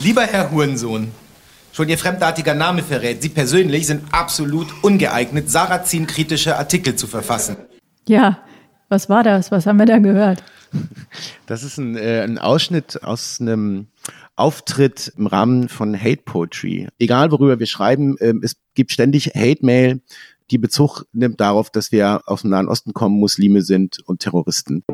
Lieber Herr Hurensohn, schon Ihr fremdartiger Name verrät, Sie persönlich sind absolut ungeeignet, Sarrazin-kritische Artikel zu verfassen. Ja, was war das? Was haben wir da gehört? Das ist ein, äh, ein Ausschnitt aus einem Auftritt im Rahmen von Hate Poetry. Egal worüber wir schreiben, äh, es gibt ständig Hate Mail, die Bezug nimmt darauf, dass wir aus dem Nahen Osten kommen, Muslime sind und Terroristen.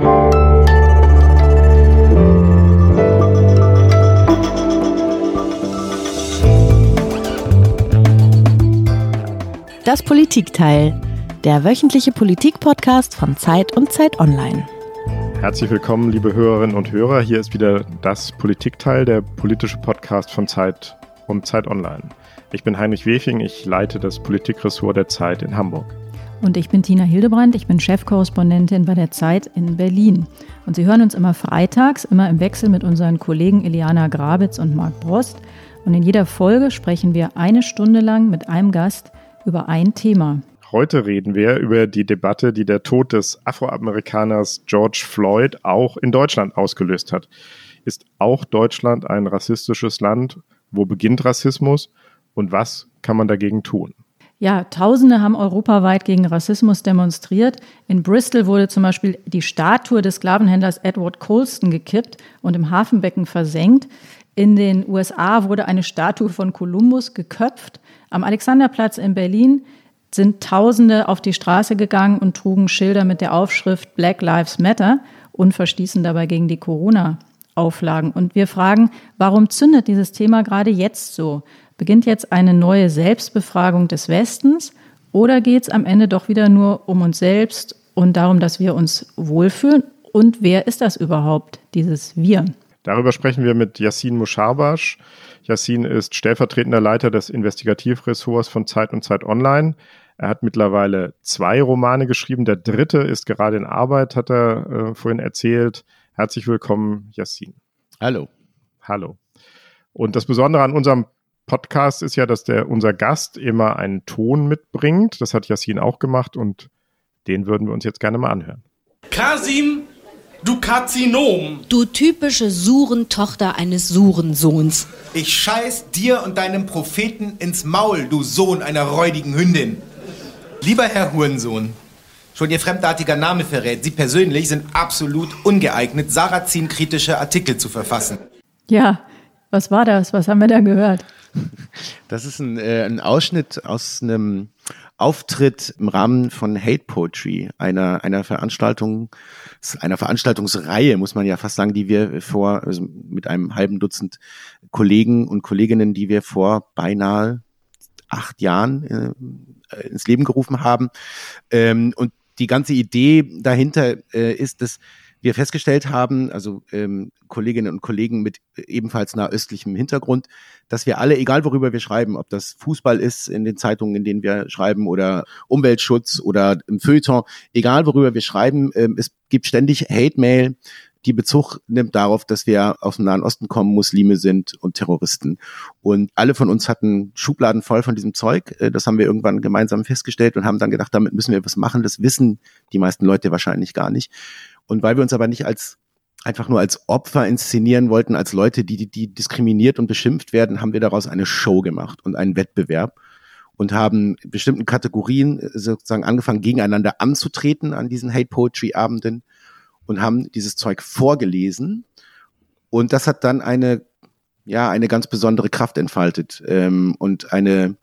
Das Politikteil, der wöchentliche Politik-Podcast von Zeit und Zeit Online. Herzlich willkommen, liebe Hörerinnen und Hörer. Hier ist wieder das Politikteil, der politische Podcast von Zeit und Zeit Online. Ich bin Heinrich Wefing, ich leite das Politikressort der Zeit in Hamburg. Und ich bin Tina Hildebrand, ich bin Chefkorrespondentin bei der Zeit in Berlin. Und Sie hören uns immer freitags, immer im Wechsel mit unseren Kollegen Eliana Grabitz und Marc Brost. Und in jeder Folge sprechen wir eine Stunde lang mit einem Gast über ein Thema. Heute reden wir über die Debatte, die der Tod des Afroamerikaners George Floyd auch in Deutschland ausgelöst hat. Ist auch Deutschland ein rassistisches Land? Wo beginnt Rassismus? Und was kann man dagegen tun? Ja, Tausende haben europaweit gegen Rassismus demonstriert. In Bristol wurde zum Beispiel die Statue des Sklavenhändlers Edward Colston gekippt und im Hafenbecken versenkt. In den USA wurde eine Statue von Kolumbus geköpft. Am Alexanderplatz in Berlin sind Tausende auf die Straße gegangen und trugen Schilder mit der Aufschrift Black Lives Matter und verstießen dabei gegen die Corona-Auflagen. Und wir fragen, warum zündet dieses Thema gerade jetzt so? Beginnt jetzt eine neue Selbstbefragung des Westens oder geht es am Ende doch wieder nur um uns selbst und darum, dass wir uns wohlfühlen? Und wer ist das überhaupt, dieses Wir? Darüber sprechen wir mit Yassin Musharbash. Yassin ist stellvertretender Leiter des Investigativressorts von Zeit und Zeit Online. Er hat mittlerweile zwei Romane geschrieben. Der dritte ist gerade in Arbeit, hat er äh, vorhin erzählt. Herzlich willkommen, Yassin. Hallo. Hallo. Und das Besondere an unserem Podcast ist ja, dass der, unser Gast immer einen Ton mitbringt. Das hat Yassin auch gemacht und den würden wir uns jetzt gerne mal anhören. Kasim, du Karzinom. Du typische Surentochter eines Surensohns. Ich scheiß dir und deinem Propheten ins Maul, du Sohn einer räudigen Hündin. Lieber Herr Hurensohn, schon Ihr fremdartiger Name verrät, Sie persönlich sind absolut ungeeignet, Sarrazin-kritische Artikel zu verfassen. Ja, was war das? Was haben wir da gehört? Das ist ein, äh, ein Ausschnitt aus einem Auftritt im Rahmen von Hate Poetry, einer, einer Veranstaltung, einer Veranstaltungsreihe, muss man ja fast sagen, die wir vor, also mit einem halben Dutzend Kollegen und Kolleginnen, die wir vor beinahe acht Jahren äh, ins Leben gerufen haben. Ähm, und die ganze Idee dahinter äh, ist, dass wir festgestellt haben, also ähm, Kolleginnen und Kollegen mit ebenfalls nahöstlichem Hintergrund, dass wir alle, egal worüber wir schreiben, ob das Fußball ist in den Zeitungen, in denen wir schreiben, oder Umweltschutz oder im Feuilleton, egal worüber wir schreiben, ähm, es gibt ständig Hate-Mail, die Bezug nimmt darauf, dass wir aus dem Nahen Osten kommen, Muslime sind und Terroristen. Und alle von uns hatten Schubladen voll von diesem Zeug. Äh, das haben wir irgendwann gemeinsam festgestellt und haben dann gedacht, damit müssen wir was machen. Das wissen die meisten Leute wahrscheinlich gar nicht. Und weil wir uns aber nicht als einfach nur als Opfer inszenieren wollten, als Leute, die, die diskriminiert und beschimpft werden, haben wir daraus eine Show gemacht und einen Wettbewerb und haben bestimmten Kategorien äh, sozusagen angefangen, gegeneinander anzutreten an diesen Hate Poetry Abenden und haben dieses Zeug vorgelesen. Und das hat dann eine, ja, eine ganz besondere Kraft entfaltet ähm, und eine,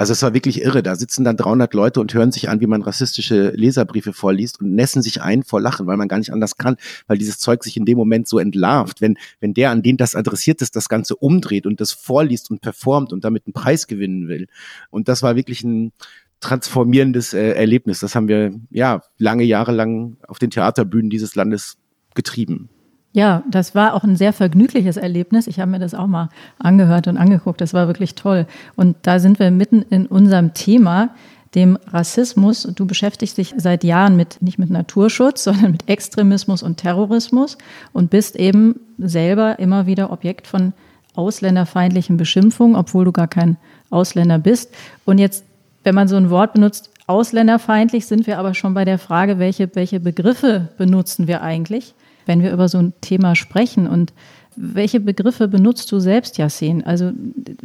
also es war wirklich irre. Da sitzen dann 300 Leute und hören sich an, wie man rassistische Leserbriefe vorliest und nässen sich ein vor Lachen, weil man gar nicht anders kann, weil dieses Zeug sich in dem Moment so entlarvt. Wenn, wenn der, an den das adressiert ist, das Ganze umdreht und das vorliest und performt und damit einen Preis gewinnen will. Und das war wirklich ein transformierendes äh, Erlebnis. Das haben wir, ja, lange Jahre lang auf den Theaterbühnen dieses Landes getrieben. Ja, das war auch ein sehr vergnügliches Erlebnis. Ich habe mir das auch mal angehört und angeguckt. Das war wirklich toll. Und da sind wir mitten in unserem Thema, dem Rassismus. Du beschäftigst dich seit Jahren mit, nicht mit Naturschutz, sondern mit Extremismus und Terrorismus und bist eben selber immer wieder Objekt von ausländerfeindlichen Beschimpfungen, obwohl du gar kein Ausländer bist. Und jetzt, wenn man so ein Wort benutzt, ausländerfeindlich, sind wir aber schon bei der Frage, welche, welche Begriffe benutzen wir eigentlich? Wenn wir über so ein Thema sprechen. Und welche Begriffe benutzt du selbst, Yassin? Also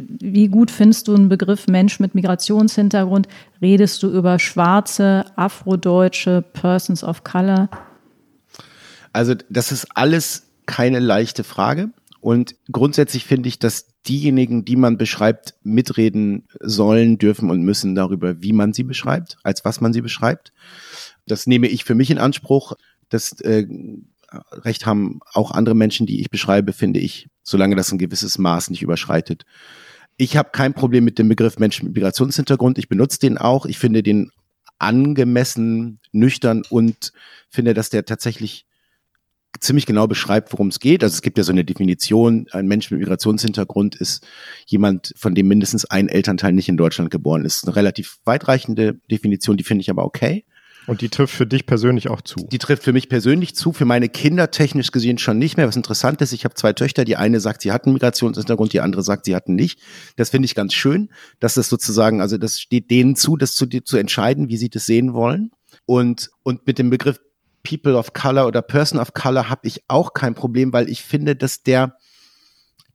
wie gut findest du einen Begriff Mensch mit Migrationshintergrund? Redest du über Schwarze, Afrodeutsche, Persons of Color? Also das ist alles keine leichte Frage. Und grundsätzlich finde ich, dass diejenigen, die man beschreibt, mitreden sollen, dürfen und müssen darüber, wie man sie beschreibt, als was man sie beschreibt. Das nehme ich für mich in Anspruch. Das äh, Recht haben auch andere Menschen, die ich beschreibe, finde ich, solange das ein gewisses Maß nicht überschreitet. Ich habe kein Problem mit dem Begriff Mensch mit Migrationshintergrund. Ich benutze den auch. Ich finde den angemessen, nüchtern und finde, dass der tatsächlich ziemlich genau beschreibt, worum es geht. Also es gibt ja so eine Definition, ein Mensch mit Migrationshintergrund ist jemand, von dem mindestens ein Elternteil nicht in Deutschland geboren ist. Eine relativ weitreichende Definition, die finde ich aber okay. Und die trifft für dich persönlich auch zu? Die trifft für mich persönlich zu, für meine Kinder technisch gesehen schon nicht mehr. Was interessant ist, ich habe zwei Töchter, die eine sagt, sie hatten Migrationshintergrund, die andere sagt, sie hatten nicht. Das finde ich ganz schön, dass das sozusagen, also das steht denen zu, das zu, zu entscheiden, wie sie das sehen wollen. Und, und mit dem Begriff People of Color oder Person of Color habe ich auch kein Problem, weil ich finde, dass der,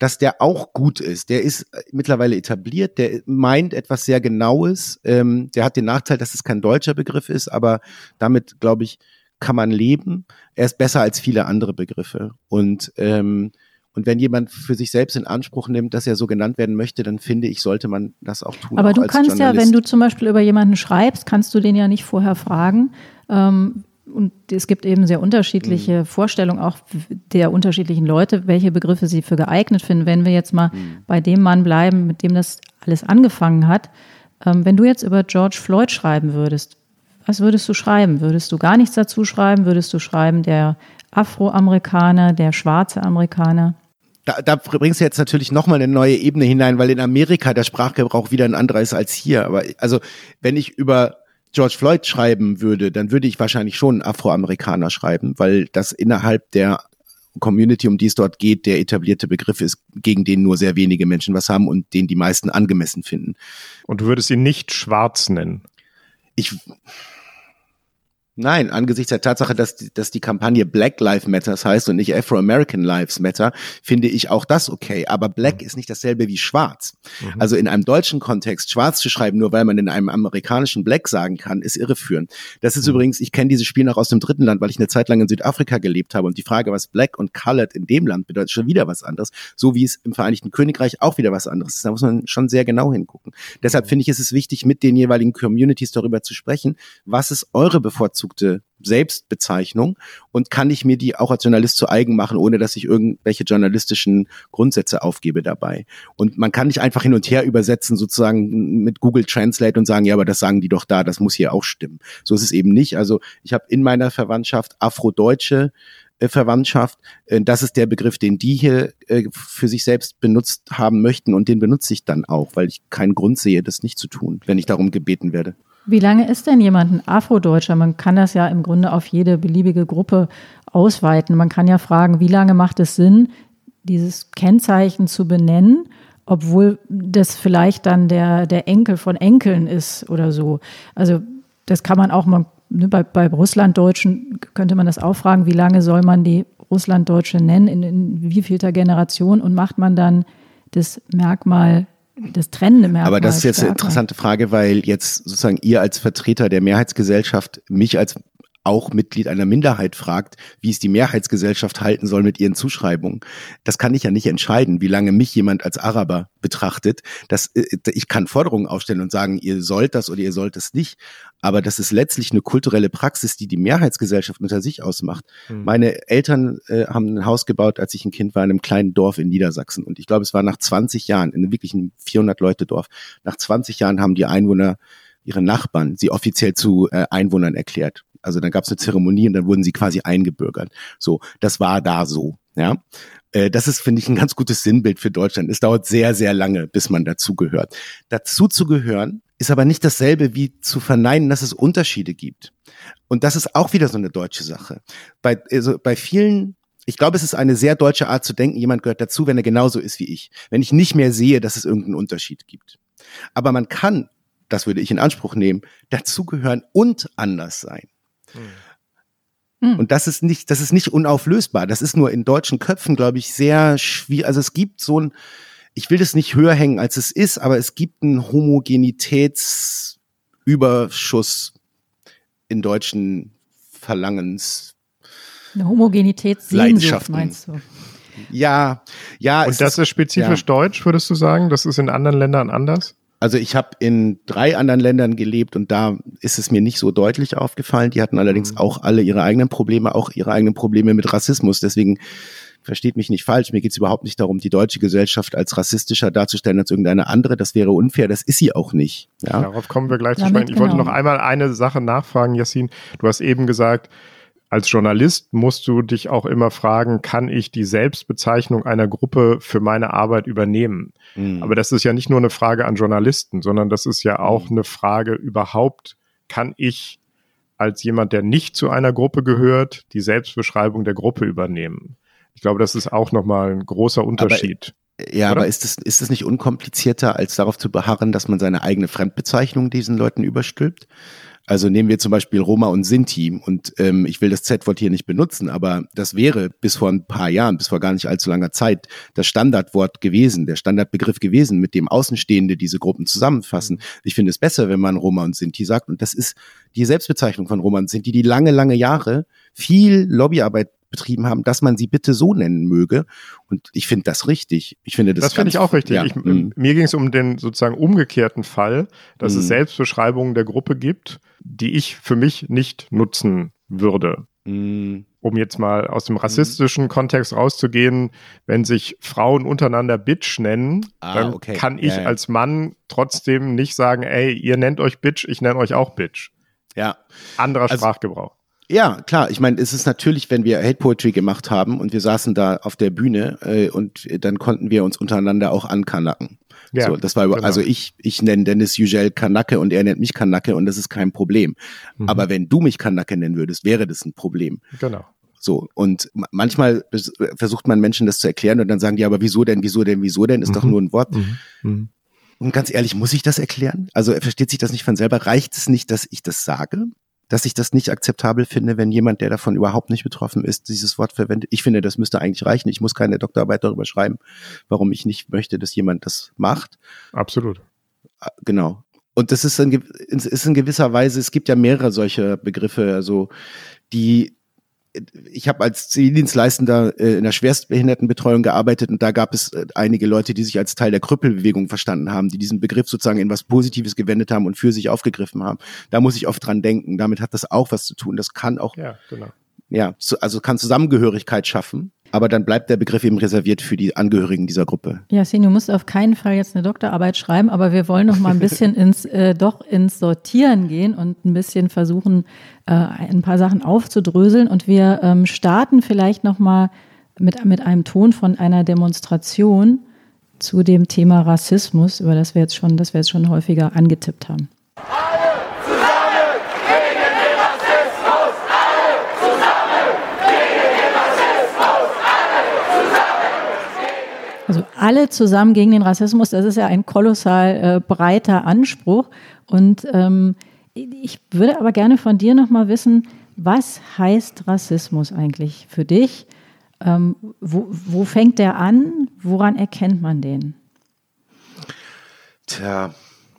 dass der auch gut ist. Der ist äh, mittlerweile etabliert, der meint etwas sehr Genaues. Ähm, der hat den Nachteil, dass es kein deutscher Begriff ist, aber damit, glaube ich, kann man leben. Er ist besser als viele andere Begriffe. Und, ähm, und wenn jemand für sich selbst in Anspruch nimmt, dass er so genannt werden möchte, dann finde ich, sollte man das auch tun. Aber auch du kannst ja, wenn du zum Beispiel über jemanden schreibst, kannst du den ja nicht vorher fragen. Ähm, und es gibt eben sehr unterschiedliche mhm. Vorstellungen auch der unterschiedlichen Leute, welche Begriffe sie für geeignet finden. Wenn wir jetzt mal mhm. bei dem Mann bleiben, mit dem das alles angefangen hat, ähm, wenn du jetzt über George Floyd schreiben würdest, was würdest du schreiben? Würdest du gar nichts dazu schreiben? Würdest du schreiben der Afroamerikaner, der schwarze Amerikaner? Da, da bringst du jetzt natürlich nochmal eine neue Ebene hinein, weil in Amerika der Sprachgebrauch wieder ein anderer ist als hier. Aber also, wenn ich über George Floyd schreiben würde, dann würde ich wahrscheinlich schon Afroamerikaner schreiben, weil das innerhalb der Community, um die es dort geht, der etablierte Begriff ist, gegen den nur sehr wenige Menschen was haben und den die meisten angemessen finden. Und du würdest ihn nicht schwarz nennen? Ich, Nein, angesichts der Tatsache, dass die, dass die Kampagne Black Lives Matters heißt und nicht Afro-American Lives Matter, finde ich auch das okay. Aber Black mhm. ist nicht dasselbe wie Schwarz. Mhm. Also in einem deutschen Kontext Schwarz zu schreiben, nur weil man in einem amerikanischen Black sagen kann, ist irreführend. Das ist mhm. übrigens, ich kenne dieses Spiel noch aus dem dritten Land, weil ich eine Zeit lang in Südafrika gelebt habe und die Frage, was Black und Colored in dem Land bedeutet, schon wieder was anderes. So wie es im Vereinigten Königreich auch wieder was anderes ist. Da muss man schon sehr genau hingucken. Deshalb mhm. finde ich, ist es wichtig, mit den jeweiligen Communities darüber zu sprechen, was ist eure bevorzugte bevorzugte Selbstbezeichnung und kann ich mir die auch als Journalist zu eigen machen, ohne dass ich irgendwelche journalistischen Grundsätze aufgebe dabei. Und man kann nicht einfach hin und her übersetzen, sozusagen mit Google Translate und sagen, ja, aber das sagen die doch da, das muss hier auch stimmen. So ist es eben nicht. Also ich habe in meiner Verwandtschaft Afrodeutsche äh, Verwandtschaft. Äh, das ist der Begriff, den die hier äh, für sich selbst benutzt haben möchten und den benutze ich dann auch, weil ich keinen Grund sehe, das nicht zu tun, wenn ich darum gebeten werde. Wie lange ist denn jemand ein Afrodeutscher? Man kann das ja im Grunde auf jede beliebige Gruppe ausweiten. Man kann ja fragen, wie lange macht es Sinn, dieses Kennzeichen zu benennen, obwohl das vielleicht dann der, der Enkel von Enkeln ist oder so. Also das kann man auch mal, ne, bei, bei Russlanddeutschen könnte man das auch fragen, wie lange soll man die Russlanddeutsche nennen, in, in wievielter Generation und macht man dann das Merkmal das trennende Merkmal. Aber das ist jetzt eine interessante Frage, weil jetzt sozusagen ihr als Vertreter der Mehrheitsgesellschaft mich als auch Mitglied einer Minderheit fragt, wie es die Mehrheitsgesellschaft halten soll mit ihren Zuschreibungen. Das kann ich ja nicht entscheiden, wie lange mich jemand als Araber betrachtet. Das, äh, ich kann Forderungen aufstellen und sagen, ihr sollt das oder ihr sollt es nicht. Aber das ist letztlich eine kulturelle Praxis, die die Mehrheitsgesellschaft unter sich ausmacht. Mhm. Meine Eltern äh, haben ein Haus gebaut, als ich ein Kind war, in einem kleinen Dorf in Niedersachsen. Und ich glaube, es war nach 20 Jahren, in einem wirklichen 400-Leute-Dorf. Nach 20 Jahren haben die Einwohner ihre Nachbarn sie offiziell zu äh, Einwohnern erklärt. Also dann gab es eine Zeremonie und dann wurden sie quasi eingebürgert. So, das war da so. Ja, äh, das ist, finde ich, ein ganz gutes Sinnbild für Deutschland. Es dauert sehr, sehr lange, bis man dazugehört. Dazu zu gehören ist aber nicht dasselbe wie zu verneinen, dass es Unterschiede gibt. Und das ist auch wieder so eine deutsche Sache. Bei, also bei vielen ich glaube, es ist eine sehr deutsche Art zu denken, jemand gehört dazu, wenn er genauso ist wie ich. Wenn ich nicht mehr sehe, dass es irgendeinen Unterschied gibt. Aber man kann, das würde ich in Anspruch nehmen, dazugehören und anders sein. Und das ist nicht, das ist nicht unauflösbar. Das ist nur in deutschen Köpfen, glaube ich, sehr schwierig. Also es gibt so ein, ich will das nicht höher hängen, als es ist, aber es gibt einen Homogenitätsüberschuss in deutschen Verlangens. Eine Homogenitätssehnsucht, meinst du? Ja, ja. es Und das ist spezifisch ja. deutsch, würdest du sagen? Das ist in anderen Ländern anders? Also ich habe in drei anderen Ländern gelebt und da ist es mir nicht so deutlich aufgefallen. Die hatten allerdings auch alle ihre eigenen Probleme, auch ihre eigenen Probleme mit Rassismus. Deswegen versteht mich nicht falsch. Mir geht es überhaupt nicht darum, die deutsche Gesellschaft als rassistischer darzustellen als irgendeine andere. Das wäre unfair. Das ist sie auch nicht. Ja. Darauf kommen wir gleich zu sprechen. Ich wollte genau. noch einmal eine Sache nachfragen, Yassin. Du hast eben gesagt, als Journalist musst du dich auch immer fragen, kann ich die Selbstbezeichnung einer Gruppe für meine Arbeit übernehmen? Mhm. Aber das ist ja nicht nur eine Frage an Journalisten, sondern das ist ja auch eine Frage überhaupt, kann ich als jemand, der nicht zu einer Gruppe gehört, die Selbstbeschreibung der Gruppe übernehmen? Ich glaube, das ist auch nochmal ein großer Unterschied. Ja, Oder? aber ist es, ist es nicht unkomplizierter, als darauf zu beharren, dass man seine eigene Fremdbezeichnung diesen Leuten überstülpt? Also nehmen wir zum Beispiel Roma und Sinti und ähm, ich will das Z-Wort hier nicht benutzen, aber das wäre bis vor ein paar Jahren, bis vor gar nicht allzu langer Zeit, das Standardwort gewesen, der Standardbegriff gewesen, mit dem Außenstehende diese Gruppen zusammenfassen. Ich finde es besser, wenn man Roma und Sinti sagt und das ist die Selbstbezeichnung von Roma und Sinti, die lange, lange Jahre viel Lobbyarbeit betrieben haben, dass man sie bitte so nennen möge. Und ich finde das richtig. Ich finde das Das finde ich auch richtig. Ja, ich, mm. Mir ging es um den sozusagen umgekehrten Fall, dass es Mhm. Selbstbeschreibungen der Gruppe gibt, die ich für mich nicht nutzen würde. Mm. Um jetzt mal aus dem rassistischen Kontext rauszugehen, wenn sich Frauen untereinander Bitch nennen, Ah, dann okay. kann ich Ja, ja. als Mann trotzdem nicht sagen, ey, ihr nennt euch Bitch, ich nenne euch auch Bitch. Ja. Anderer Also- Sprachgebrauch. Ja, klar. Ich meine, es ist natürlich, wenn wir Hate Poetry gemacht haben und wir saßen da auf der Bühne äh, und dann konnten wir uns untereinander auch ankanacken. Ja, so, das war genau. also ich ich nenne Dennis Yücel Kanacke und er nennt mich Kanacke und das ist kein Problem. Mhm. Aber wenn du mich Kanacke nennen würdest, wäre das ein Problem. Genau. So und ma- manchmal versucht man Menschen das zu erklären und dann sagen die, aber wieso denn, wieso denn, wieso denn? Ist doch Mhm. nur ein Wort. Mhm. Und ganz ehrlich, muss ich das erklären? Also versteht sich das nicht von selber? Reicht es nicht, dass ich das sage? Dass ich das nicht akzeptabel finde, wenn jemand, der davon überhaupt nicht betroffen ist, dieses Wort verwendet? Ich finde, das müsste eigentlich reichen. Ich muss keine Doktorarbeit darüber schreiben, warum ich nicht möchte, dass jemand das macht. Absolut. Ah, Genau. Und das ist in, ist in gewisser Weise, es gibt ja mehrere solche Begriffe, also die ich habe als Zivildienstleistender äh, in der Schwerstbehindertenbetreuung gearbeitet und da gab es äh, einige Leute, die sich als Teil der Krüppelbewegung verstanden haben, die diesen Begriff sozusagen in was Positives gewendet haben und für sich aufgegriffen haben. Da muss ich oft dran denken. Damit hat das auch was zu tun. Das kann auch, Ja, genau. ja, so, also kann Zusammengehörigkeit schaffen, aber dann bleibt der Begriff eben reserviert für die Angehörigen dieser Gruppe. Yasin, du musst auf keinen Fall jetzt eine Doktorarbeit schreiben, aber wir wollen noch mal ein bisschen ins, äh, doch ins Sortieren gehen und ein bisschen versuchen, äh, ein paar Sachen aufzudröseln. Und wir ähm, starten vielleicht noch mal mit, mit einem Ton von einer Demonstration zu dem Thema Rassismus, über das wir jetzt schon, das wir jetzt schon häufiger angetippt haben. Alle zusammen gegen den Rassismus, das ist ja ein kolossal äh, breiter Anspruch. Und ähm, ich würde aber gerne von dir nochmal wissen, was heißt Rassismus eigentlich für dich? Ähm, wo, wo fängt der an? Woran erkennt man den? Tja.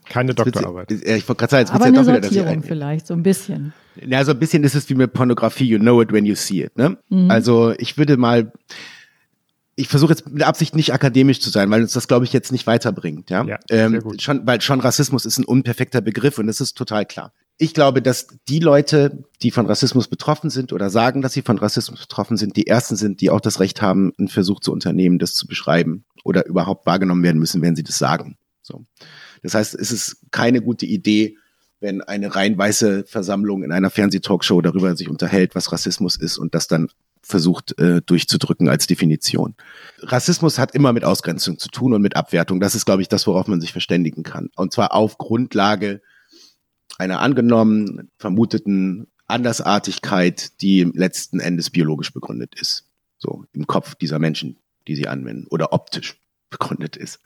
Keine Doktorarbeit. Ich wollte gerade sagen, jetzt Aber wird's ja eine doch wieder, dass ich Sortierung vielleicht, so ein bisschen. Ja, so ein bisschen ist es wie mit Pornografie, you know it when you see it. Ne? Mhm. Also ich würde mal, ich versuche jetzt mit Absicht nicht akademisch zu sein, weil uns das, glaube ich, jetzt nicht weiterbringt. Ja, Ja, ähm, schon, weil schon Rassismus ist ein unperfekter Begriff und das ist total klar. Ich glaube, dass die Leute, die von Rassismus betroffen sind oder sagen, dass sie von Rassismus betroffen sind, die ersten sind, die auch das Recht haben, einen Versuch zu unternehmen, das zu beschreiben oder überhaupt wahrgenommen werden müssen, wenn sie das sagen. So. Das heißt, es ist keine gute Idee, wenn eine rein weiße Versammlung in einer Fernsehtalkshow darüber sich unterhält, was Rassismus ist und das dann versucht äh, durchzudrücken als Definition. Rassismus hat immer mit Ausgrenzung zu tun und mit Abwertung. Das ist, glaube ich, das, worauf man sich verständigen kann. Und zwar auf Grundlage einer angenommen vermuteten Andersartigkeit, die letzten Endes biologisch begründet ist. So im Kopf dieser Menschen, die sie anwenden oder optisch begründet ist.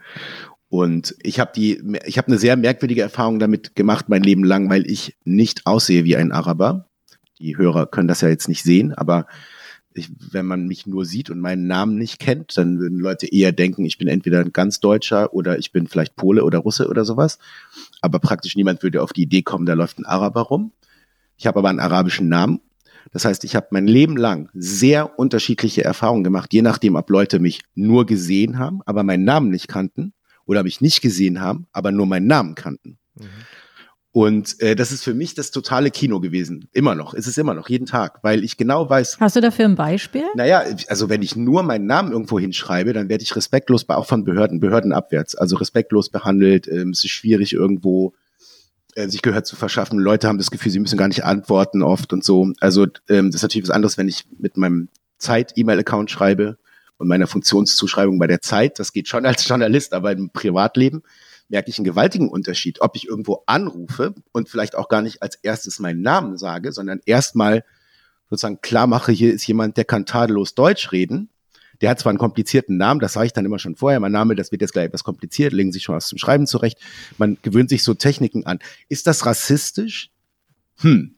Und ich habe die, ich habe eine sehr merkwürdige Erfahrung damit gemacht mein Leben lang, weil ich nicht aussehe wie ein Araber. die Hörer können das ja jetzt nicht sehen, aber ich, wenn man mich nur sieht und meinen Namen nicht kennt, dann würden Leute eher denken, ich bin entweder ein ganz Deutscher oder ich bin vielleicht Pole oder Russe oder sowas. Aber praktisch niemand würde auf die Idee kommen, da läuft ein Araber rum. Ich habe aber einen arabischen Namen. Das heißt, ich habe mein Leben lang sehr unterschiedliche Erfahrungen gemacht, je nachdem, ob Leute mich nur gesehen haben, aber meinen Namen nicht kannten oder mich nicht gesehen haben, aber nur meinen Namen kannten. Mhm. Und äh, das ist für mich das totale Kino gewesen. Immer noch. Ist es immer noch, jeden Tag. Weil ich genau weiß. Hast du dafür ein Beispiel? Naja, also wenn ich nur meinen Namen irgendwo hinschreibe, dann werde ich respektlos, auch von Behörden, Behörden abwärts, also respektlos behandelt. Ähm, es ist schwierig irgendwo äh, sich Gehör zu verschaffen. Leute haben das Gefühl, sie müssen gar nicht antworten oft und so. Also ähm, das ist natürlich was anderes, wenn ich mit meinem Zeit-E-Mail-Account schreibe und meiner Funktionszuschreibung bei der Zeit. Das geht schon als Journalist, aber im Privatleben merke ich einen gewaltigen Unterschied, ob ich irgendwo anrufe und vielleicht auch gar nicht als erstes meinen Namen sage, sondern erstmal sozusagen klar mache, hier ist jemand, der kann tadellos Deutsch reden. Der hat zwar einen komplizierten Namen, das sage ich dann immer schon vorher. Mein Name, das wird jetzt gleich etwas kompliziert, legen sich schon was zum Schreiben zurecht. Man gewöhnt sich so Techniken an. Ist das rassistisch? Hm,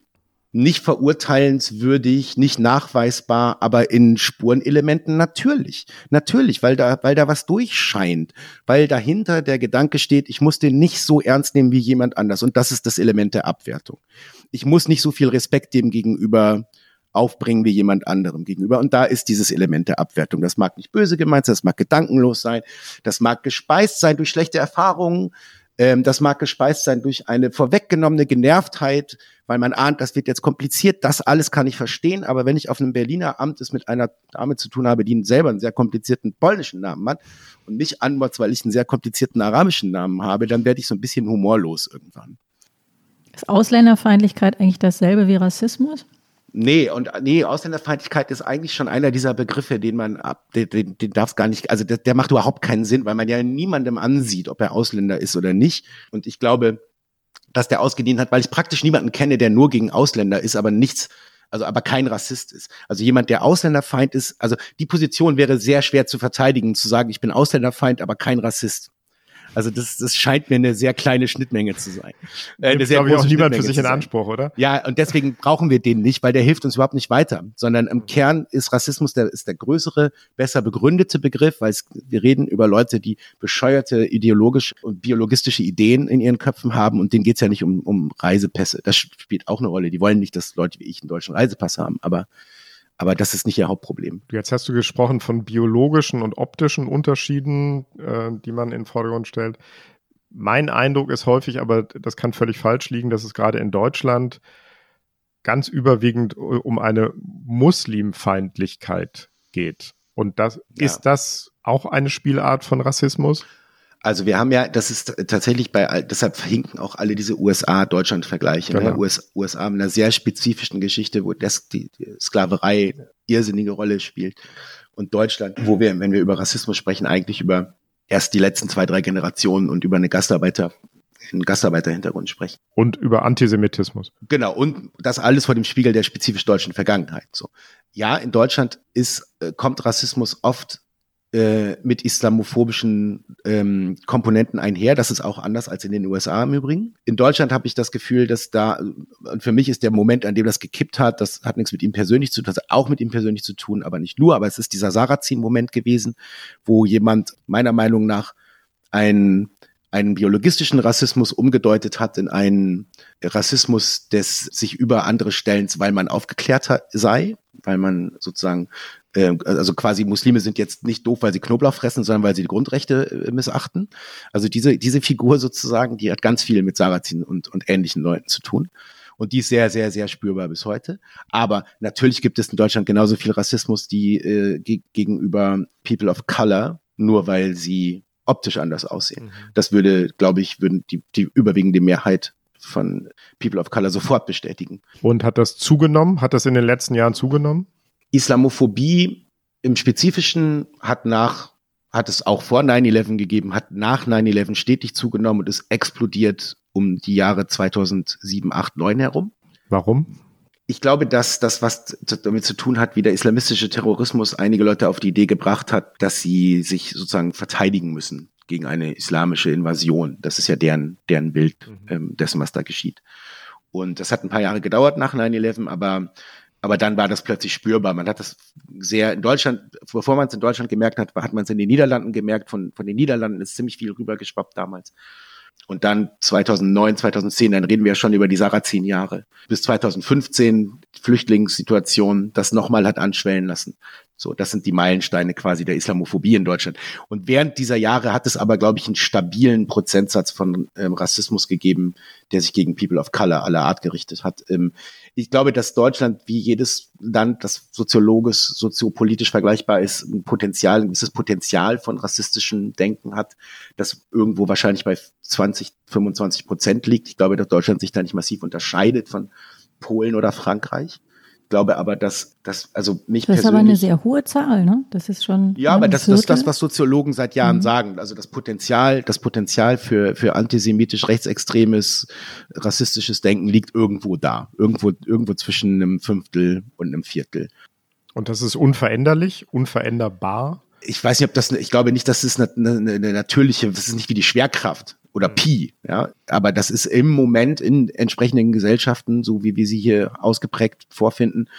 nicht verurteilenswürdig, nicht nachweisbar, aber in Spurenelementen natürlich. Natürlich, weil da, weil da was durchscheint, weil dahinter der Gedanke steht, ich muss den nicht so ernst nehmen wie jemand anders. Und das ist das Element der Abwertung. Ich muss nicht so viel Respekt dem gegenüber aufbringen wie jemand anderem gegenüber. Und da ist dieses Element der Abwertung. Das mag nicht böse gemeint sein, das mag gedankenlos sein, das mag gespeist sein durch schlechte Erfahrungen, ähm, das mag gespeist sein durch eine vorweggenommene Genervtheit, weil man ahnt, das wird jetzt kompliziert. Das alles kann ich verstehen. Aber wenn ich auf einem Berliner Amt es mit einer Dame zu tun habe, die selber einen sehr komplizierten polnischen Namen hat und mich antwortet, weil ich einen sehr komplizierten arabischen Namen habe, dann werde ich so ein bisschen humorlos irgendwann. Ist Ausländerfeindlichkeit eigentlich dasselbe wie Rassismus? Nee, und nee, Ausländerfeindlichkeit ist eigentlich schon einer dieser Begriffe, den man ab, den, den, den darf gar nicht, also der, der macht überhaupt keinen Sinn, weil man ja niemandem ansieht, ob er Ausländer ist oder nicht. Und ich glaube, dass der ausgedient hat, weil ich praktisch niemanden kenne, der nur gegen Ausländer ist, aber nichts, also aber kein Rassist ist. Also jemand, der Ausländerfeind ist, also die Position wäre sehr schwer zu verteidigen, zu sagen, ich bin Ausländerfeind, aber kein Rassist. Also das, das scheint mir eine sehr kleine Schnittmenge zu sein. Äh, eine sehr große auch niemand für sich in Anspruch, oder? Ja, und deswegen brauchen wir den nicht, weil der hilft uns überhaupt nicht weiter. Sondern im Kern ist Rassismus der, ist der größere, besser begründete Begriff, weil es, wir reden über Leute, die bescheuerte ideologisch und biologistische Ideen in ihren Köpfen haben und denen geht's ja nicht um, um Reisepässe. Das spielt auch eine Rolle. Die wollen nicht, dass Leute wie ich einen deutschen Reisepass haben, aber aber das ist nicht ihr Hauptproblem. Jetzt hast du gesprochen von biologischen und optischen Unterschieden, äh, die man in den Vordergrund stellt. Mein Eindruck ist häufig, aber das kann völlig falsch liegen, dass es gerade in Deutschland ganz überwiegend um eine Muslimfeindlichkeit geht. Und das ja. ist das auch eine Spielart von Rassismus? Also wir haben ja, das ist tatsächlich bei, deshalb verhinken auch alle diese USA-Deutschland-Vergleiche. Ne? Genau. Ne? US, USA mit einer sehr spezifischen Geschichte, wo das, die, die Sklaverei irrsinnige Rolle spielt. Und Deutschland, wo wir, wenn wir über Rassismus sprechen, eigentlich über erst die letzten zwei, drei Generationen und über eine Gastarbeiter, einen Gastarbeiterhintergrund sprechen. Und über Antisemitismus. Genau, und das alles vor dem Spiegel der spezifisch deutschen Vergangenheit. So. Ja, in Deutschland ist, äh, kommt Rassismus oft äh, mit islamophobischen ähm, Komponenten einher. Das ist auch anders als in den USA im Übrigen. In Deutschland habe ich das Gefühl, dass da, für mich ist der Moment, an dem das gekippt hat, das hat nichts mit ihm persönlich zu tun, das hat auch mit ihm persönlich zu tun, aber nicht nur, aber es ist dieser Sarrazin-Moment gewesen, wo jemand meiner Meinung nach ein einen biologistischen Rassismus umgedeutet hat in einen Rassismus des sich über andere Stellens, weil man aufgeklärt sei, weil man sozusagen äh, also quasi Muslime sind jetzt nicht doof, weil sie Knoblauch fressen, sondern weil sie die Grundrechte äh, missachten. Also diese, diese Figur sozusagen, die hat ganz viel mit Sarazin und, und ähnlichen Leuten zu tun. Und die ist sehr, sehr, sehr spürbar bis heute. Aber natürlich gibt es in Deutschland genauso viel Rassismus, die äh, ge gegenüber People of Color, nur weil sie optisch anders aussehen. Mhm. Das würde, glaube ich, würden die, die überwiegende Mehrheit von People of Color sofort bestätigen. Und hat das zugenommen? Hat das in den letzten Jahren zugenommen? Islamophobie im Spezifischen hat nach, hat es auch vor 9-11 gegeben, hat nach 9-11 stetig zugenommen und ist explodiert um die Jahre 2007, 8, 9 herum. Warum? Ich glaube, dass das, was damit zu tun hat, wie der islamistische Terrorismus einige Leute auf die Idee gebracht hat, dass sie sich sozusagen verteidigen müssen gegen eine islamische Invasion. Das ist ja deren, deren Bild mhm. ähm, dessen, was da geschieht. Und das hat ein paar Jahre gedauert nach 9-11, aber, aber dann war das plötzlich spürbar. Man hat das sehr in Deutschland, bevor man es in Deutschland gemerkt hat, hat man es in den Niederlanden gemerkt. Von, von den Niederlanden ist ziemlich viel rübergeschwappt damals. Und dann 2009, 2010, dann reden wir ja schon über die Sarrazin-Jahre. Bis 2015 Flüchtlingssituation das nochmal hat anschwellen lassen. So, das sind die Meilensteine quasi der Islamophobie in Deutschland. Und während dieser Jahre hat es aber, glaube ich, einen stabilen Prozentsatz von ähm, Rassismus gegeben, der sich gegen People of Color aller Art gerichtet hat. Ähm, ich glaube, dass Deutschland wie jedes Land, das soziologisch, soziopolitisch vergleichbar ist, ein Potenzial, ein gewisses Potenzial von rassistischem Denken hat, das irgendwo wahrscheinlich bei 20, 25 Prozent liegt. Ich glaube, dass Deutschland sich da nicht massiv unterscheidet von Polen oder Frankreich glaube aber, dass das also mich Das ist aber eine sehr hohe Zahl, ne? Das ist schon. ja, aber das, das ist das, was Soziologen seit Jahren Mhm. sagen. Also das Potenzial, das Potenzial für, für antisemitisch, rechtsextremes, rassistisches Denken liegt irgendwo da. Irgendwo, irgendwo zwischen einem Fünftel und einem Viertel. Und das ist unveränderlich, unveränderbar. Ich weiß nicht, ob das, ich glaube nicht, dass es eine, eine, eine natürliche, das ist nicht wie die Schwerkraft oder Pi, ja. Aber das ist im Moment in entsprechenden Gesellschaften, so wie wir sie hier ausgeprägt vorfinden,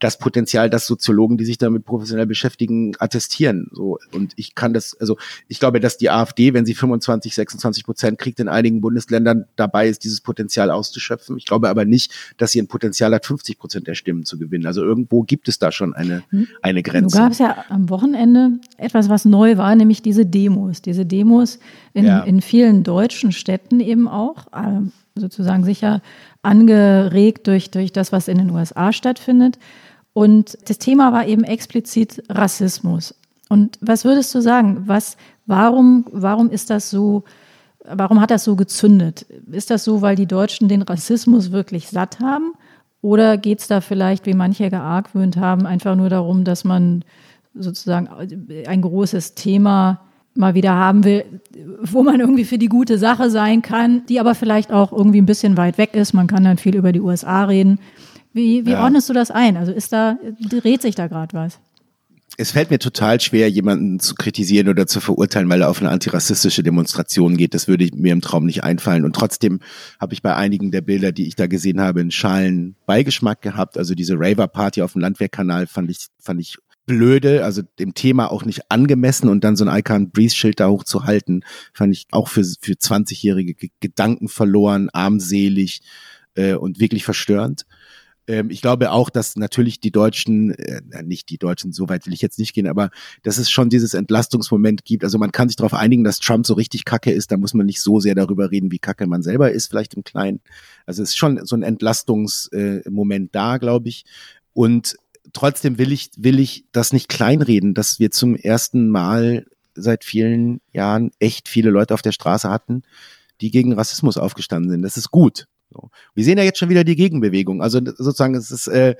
das Potenzial, das Soziologen, die sich damit professionell beschäftigen, attestieren. So und ich kann das, also ich glaube, dass die AfD, wenn sie 25, 26 Prozent kriegt, in einigen Bundesländern dabei ist, dieses Potenzial auszuschöpfen. Ich glaube aber nicht, dass sie ein Potenzial hat, 50 Prozent der Stimmen zu gewinnen. Also irgendwo gibt es da schon eine eine Du Grenze. gab es ja am Wochenende etwas, was neu war, nämlich diese Demos. Diese Demos in, Ja. in vielen deutschen Städten eben auch, ähm, sozusagen sicher angeregt durch, durch das, was in den USA stattfindet. Und das Thema war eben explizit Rassismus. Und was würdest du sagen? Was, warum, warum ist das so, warum hat das so gezündet? Ist das so, weil die Deutschen den Rassismus wirklich satt haben? Oder geht es da vielleicht, wie manche geargwöhnt haben, einfach nur darum, dass man sozusagen ein großes Thema mal wieder haben will, wo man irgendwie für die gute Sache sein kann, die aber vielleicht auch irgendwie ein bisschen weit weg ist. Man kann dann viel über die USA reden. Wie, wie Ja. ordnest du das ein? Also ist da, dreht sich da gerade was? es fällt mir total schwer, jemanden zu kritisieren oder zu verurteilen, weil er auf eine antirassistische Demonstration geht. Das würde mir im Traum nicht einfallen. Und trotzdem habe ich bei einigen der Bilder, die ich da gesehen habe, einen schalen Beigeschmack gehabt. Also diese Raver-Party auf dem Landwehrkanal fand ich, fand ich blöde, also dem Thema auch nicht angemessen und dann so ein Icon Breeze Schild da hochzuhalten, fand ich auch für, für 20-Jährige Ge- Gedanken verloren, armselig äh, und wirklich verstörend. Ähm, ich glaube auch, dass natürlich die Deutschen, äh, nicht die Deutschen, so weit will ich jetzt nicht gehen, aber dass es schon dieses Entlastungsmoment gibt. Also man kann sich darauf einigen, dass Trump so richtig kacke ist, da muss man nicht so sehr darüber reden, wie kacke man selber ist, vielleicht im Kleinen. Also es ist schon so ein Entlastungsmoment äh, da, glaube ich. Und trotzdem will ich, will ich das nicht kleinreden, dass wir zum ersten Mal seit vielen Jahren echt viele Leute auf der Straße hatten, die gegen Rassismus aufgestanden sind. Das ist gut. So. Wir sehen ja jetzt schon wieder die Gegenbewegung. Also sozusagen, es ist, äh,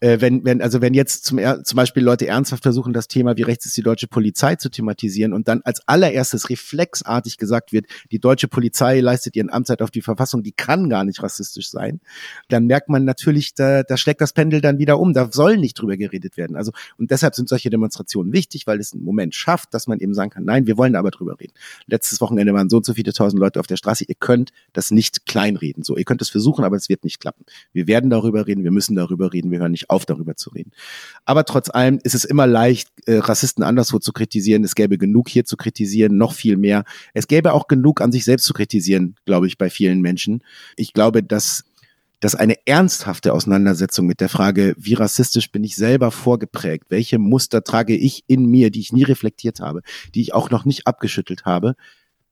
äh, wenn, wenn, also wenn jetzt zum, zum Beispiel Leute ernsthaft versuchen, das Thema, wie rechts ist die deutsche Polizei zu thematisieren und dann als allererstes reflexartig gesagt wird, die deutsche Polizei leistet ihren Amtszeit auf die Verfassung, die kann gar nicht rassistisch sein, dann merkt man natürlich, da, da schlägt das Pendel dann wieder um. Da soll nicht drüber geredet werden. Also, und deshalb sind solche Demonstrationen wichtig, weil es einen Moment schafft, dass man eben sagen kann, nein, wir wollen aber drüber reden. Letztes Wochenende waren so und so viele tausend Leute auf der Straße. Ihr könnt das nicht kleinreden. So, ihr könnt es versuchen, aber es wird nicht klappen. Wir werden darüber reden, wir müssen darüber reden, wir hören nicht auf, darüber zu reden. Aber trotz allem ist es immer leicht, äh, Rassisten anderswo zu kritisieren. Es gäbe genug hier zu kritisieren, noch viel mehr. Es gäbe auch genug an sich selbst zu kritisieren, glaube ich, bei vielen Menschen. Ich glaube, dass dass eine ernsthafte Auseinandersetzung mit der Frage, wie rassistisch bin ich selber vorgeprägt, welche Muster trage ich in mir, die ich nie reflektiert habe, die ich auch noch nicht abgeschüttelt habe,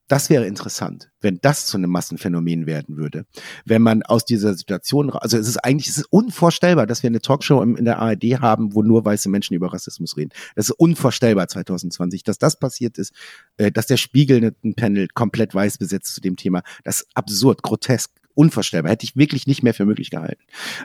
das wäre interessant, wenn das zu einem Massenphänomen werden würde. Wenn man aus dieser Situation, also es ist eigentlich, es ist unvorstellbar, dass wir eine Talkshow in der ARD haben, wo nur weiße Menschen über Rassismus reden. Das ist unvorstellbar 2020, dass das passiert ist, äh, dass der Spiegel ein Panel komplett weiß besetzt zu dem Thema. Das ist absurd, grotesk, unvorstellbar. Hätte ich wirklich nicht mehr für möglich gehalten.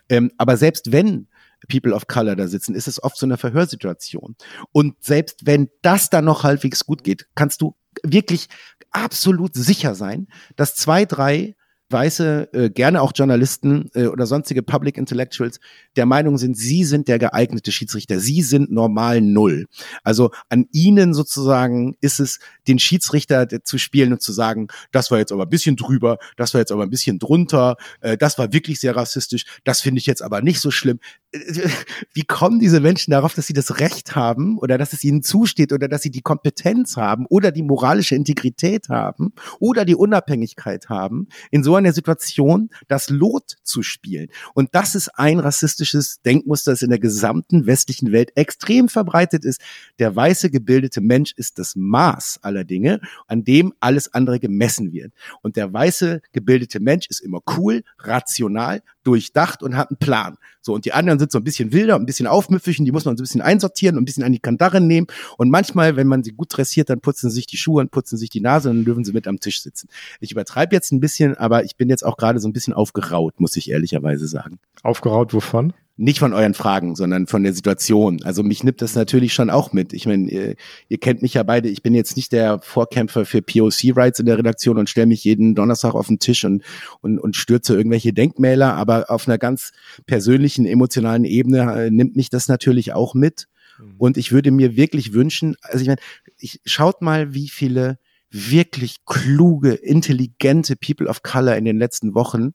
Ähm, aber selbst wenn People of Color da sitzen, ist es oft so eine Verhörsituation. Und selbst wenn das dann noch halbwegs gut geht, kannst du wirklich absolut sicher sein, dass zwei, drei Weiße, äh, gerne auch Journalisten äh, oder sonstige Public Intellectuals der Meinung sind, sie sind der geeignete Schiedsrichter. Sie sind normal null. Also an ihnen sozusagen ist es, den Schiedsrichter zu spielen und zu sagen, das war jetzt aber ein bisschen drüber, das war jetzt aber ein bisschen drunter, äh, das war wirklich sehr rassistisch, das finde ich jetzt aber nicht so schlimm. Wie kommen diese Menschen darauf, dass sie das Recht haben oder dass es ihnen zusteht oder dass sie die Kompetenz haben oder die moralische Integrität haben oder die Unabhängigkeit haben, in so einer Situation das Lot zu spielen? Und das ist ein rassistisches Denkmuster, das in der gesamten westlichen Welt extrem verbreitet ist. Der weiße gebildete Mensch ist das Maß aller Dinge, an dem alles andere gemessen wird. Und der weiße gebildete Mensch ist immer cool, rational, durchdacht und hat einen Plan. So, und die anderen sind so ein bisschen wilder, ein bisschen aufmüpfig und die muss man so ein bisschen einsortieren und ein bisschen an die Kandare nehmen. Und manchmal, wenn man sie gut dressiert, dann putzen sie sich die Schuhe und putzen sich die Nase und dann dürfen sie mit am Tisch sitzen. Ich übertreibe jetzt ein bisschen, aber ich bin jetzt auch gerade so ein bisschen aufgeraut, muss ich ehrlicherweise sagen. Aufgeraut wovon? Nicht von euren Fragen, sondern von der Situation. Also mich nimmt das natürlich schon auch mit. Ich meine, ihr, ihr kennt mich ja beide. Ich bin jetzt nicht der Vorkämpfer für POC-Rights in der Redaktion und stelle mich jeden Donnerstag auf den Tisch und, und, und stürze irgendwelche Denkmäler. Aber auf einer ganz persönlichen, emotionalen Ebene äh, nimmt mich das natürlich auch mit. Mhm. Und ich würde mir wirklich wünschen, also ich meine, ich, schaut mal, wie viele wirklich kluge, intelligente People of Color in den letzten Wochen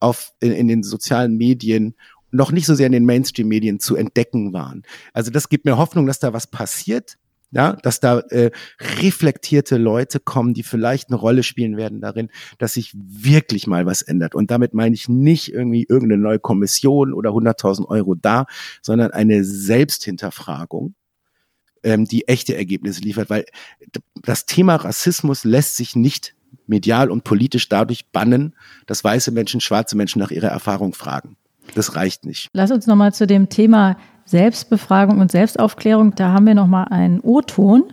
auf, in, in den sozialen Medien noch nicht so sehr in den Mainstream-Medien zu entdecken waren. Also das gibt mir Hoffnung, dass da was passiert, ja, dass da äh, reflektierte Leute kommen, die vielleicht eine Rolle spielen werden darin, dass sich wirklich mal was ändert. Und damit meine ich nicht irgendwie irgendeine neue Kommission oder 100.000 Euro da, sondern eine Selbsthinterfragung, ähm, die echte Ergebnisse liefert, weil das Thema Rassismus lässt sich nicht medial und politisch dadurch bannen, dass weiße Menschen schwarze Menschen nach ihrer Erfahrung fragen. Das reicht nicht. Lass uns nochmal zu dem Thema Selbstbefragung und Selbstaufklärung. Da haben wir nochmal einen O-Ton,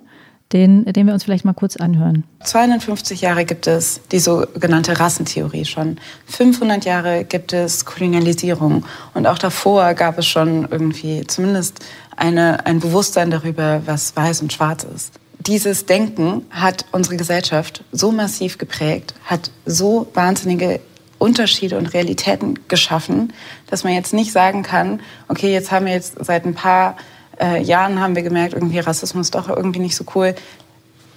den, den wir uns vielleicht mal kurz anhören. 250 Jahre gibt es die sogenannte Rassentheorie schon. 500 Jahre gibt es Kolonialisierung. Und auch davor gab es schon irgendwie zumindest eine, ein Bewusstsein darüber, was weiß und schwarz ist. Dieses Denken hat unsere Gesellschaft so massiv geprägt, hat so wahnsinnige Unterschiede und Realitäten geschaffen, dass man jetzt nicht sagen kann, okay, jetzt haben wir jetzt seit ein paar äh, Jahren haben wir gemerkt, irgendwie Rassismus ist doch irgendwie nicht so cool.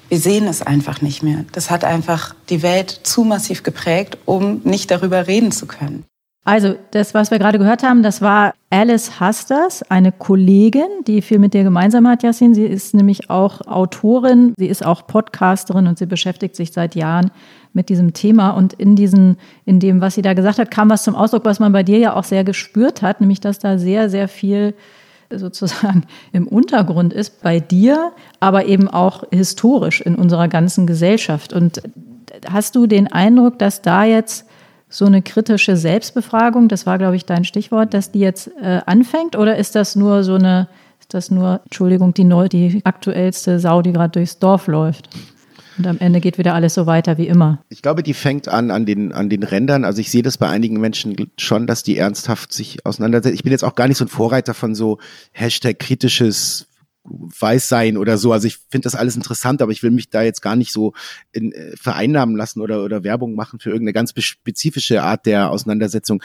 Wir sehen es einfach nicht mehr. Das hat einfach die Welt zu massiv geprägt, um nicht darüber reden zu können. Also, das, was wir gerade gehört haben, das war Alice Hasters, eine Kollegin, die viel mit dir gemeinsam hat, Yassin. Sie ist nämlich auch Autorin, sie ist auch Podcasterin und sie beschäftigt sich seit Jahren mit diesem Thema. Und in, diesen, in dem, was sie da gesagt hat, kam was zum Ausdruck, was man bei dir ja auch sehr gespürt hat, nämlich dass da sehr, sehr viel sozusagen im Untergrund ist bei dir, aber eben auch historisch in unserer ganzen Gesellschaft. Und hast du den Eindruck, dass da jetzt so eine kritische Selbstbefragung, das war, glaube ich, dein Stichwort, dass die jetzt äh, anfängt? Oder ist das nur so eine, ist das nur, Entschuldigung, die, neu, die aktuellste Sau, die gerade durchs Dorf läuft? Und am Ende geht wieder alles so weiter wie immer. Ich glaube, die fängt an an den, an den Rändern. Also ich sehe das bei einigen Menschen schon, dass die ernsthaft sich auseinandersetzen. Ich bin jetzt auch gar nicht so ein Vorreiter von so Hashtag kritisches weiß sein oder so. Also ich finde das alles interessant, aber ich will mich da jetzt gar nicht so in, äh, vereinnahmen lassen oder, oder Werbung machen für irgendeine ganz spezifische Art der Auseinandersetzung.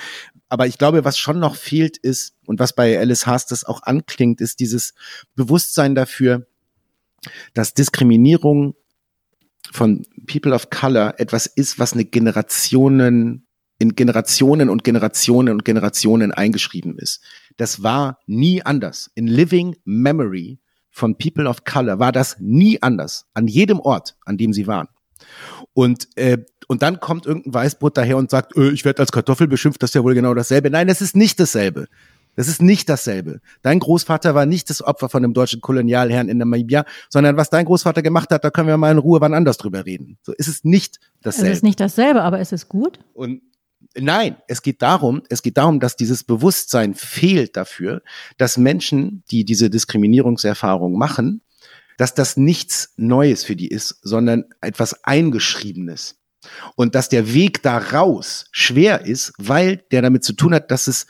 Aber ich glaube, was schon noch fehlt ist und was bei Alice Haas das auch anklingt, ist dieses Bewusstsein dafür, dass Diskriminierung von People of Color etwas ist, was eine Generationen in Generationen und Generationen und Generationen eingeschrieben ist. Das war nie anders. In Living Memory von People of Color war das nie anders. An jedem Ort, an dem sie waren. Und, äh, und dann kommt irgendein Weißbrot daher und sagt, äh, ich werde als Kartoffel beschimpft, das ist ja wohl genau dasselbe. Nein, das ist nicht dasselbe. Das ist nicht dasselbe. Dein Großvater war nicht das Opfer von einem deutschen Kolonialherrn in Namibia, sondern was dein Großvater gemacht hat, da können wir mal in Ruhe wann anders drüber reden. So ist es nicht dasselbe. Es ist nicht dasselbe, aber es ist gut. Und Nein, es geht darum, es geht darum, dass dieses Bewusstsein fehlt dafür, dass Menschen, die diese Diskriminierungserfahrung machen, dass das nichts Neues für die ist, sondern etwas Eingeschriebenes. Und dass der Weg daraus schwer ist, weil der damit zu tun hat, dass es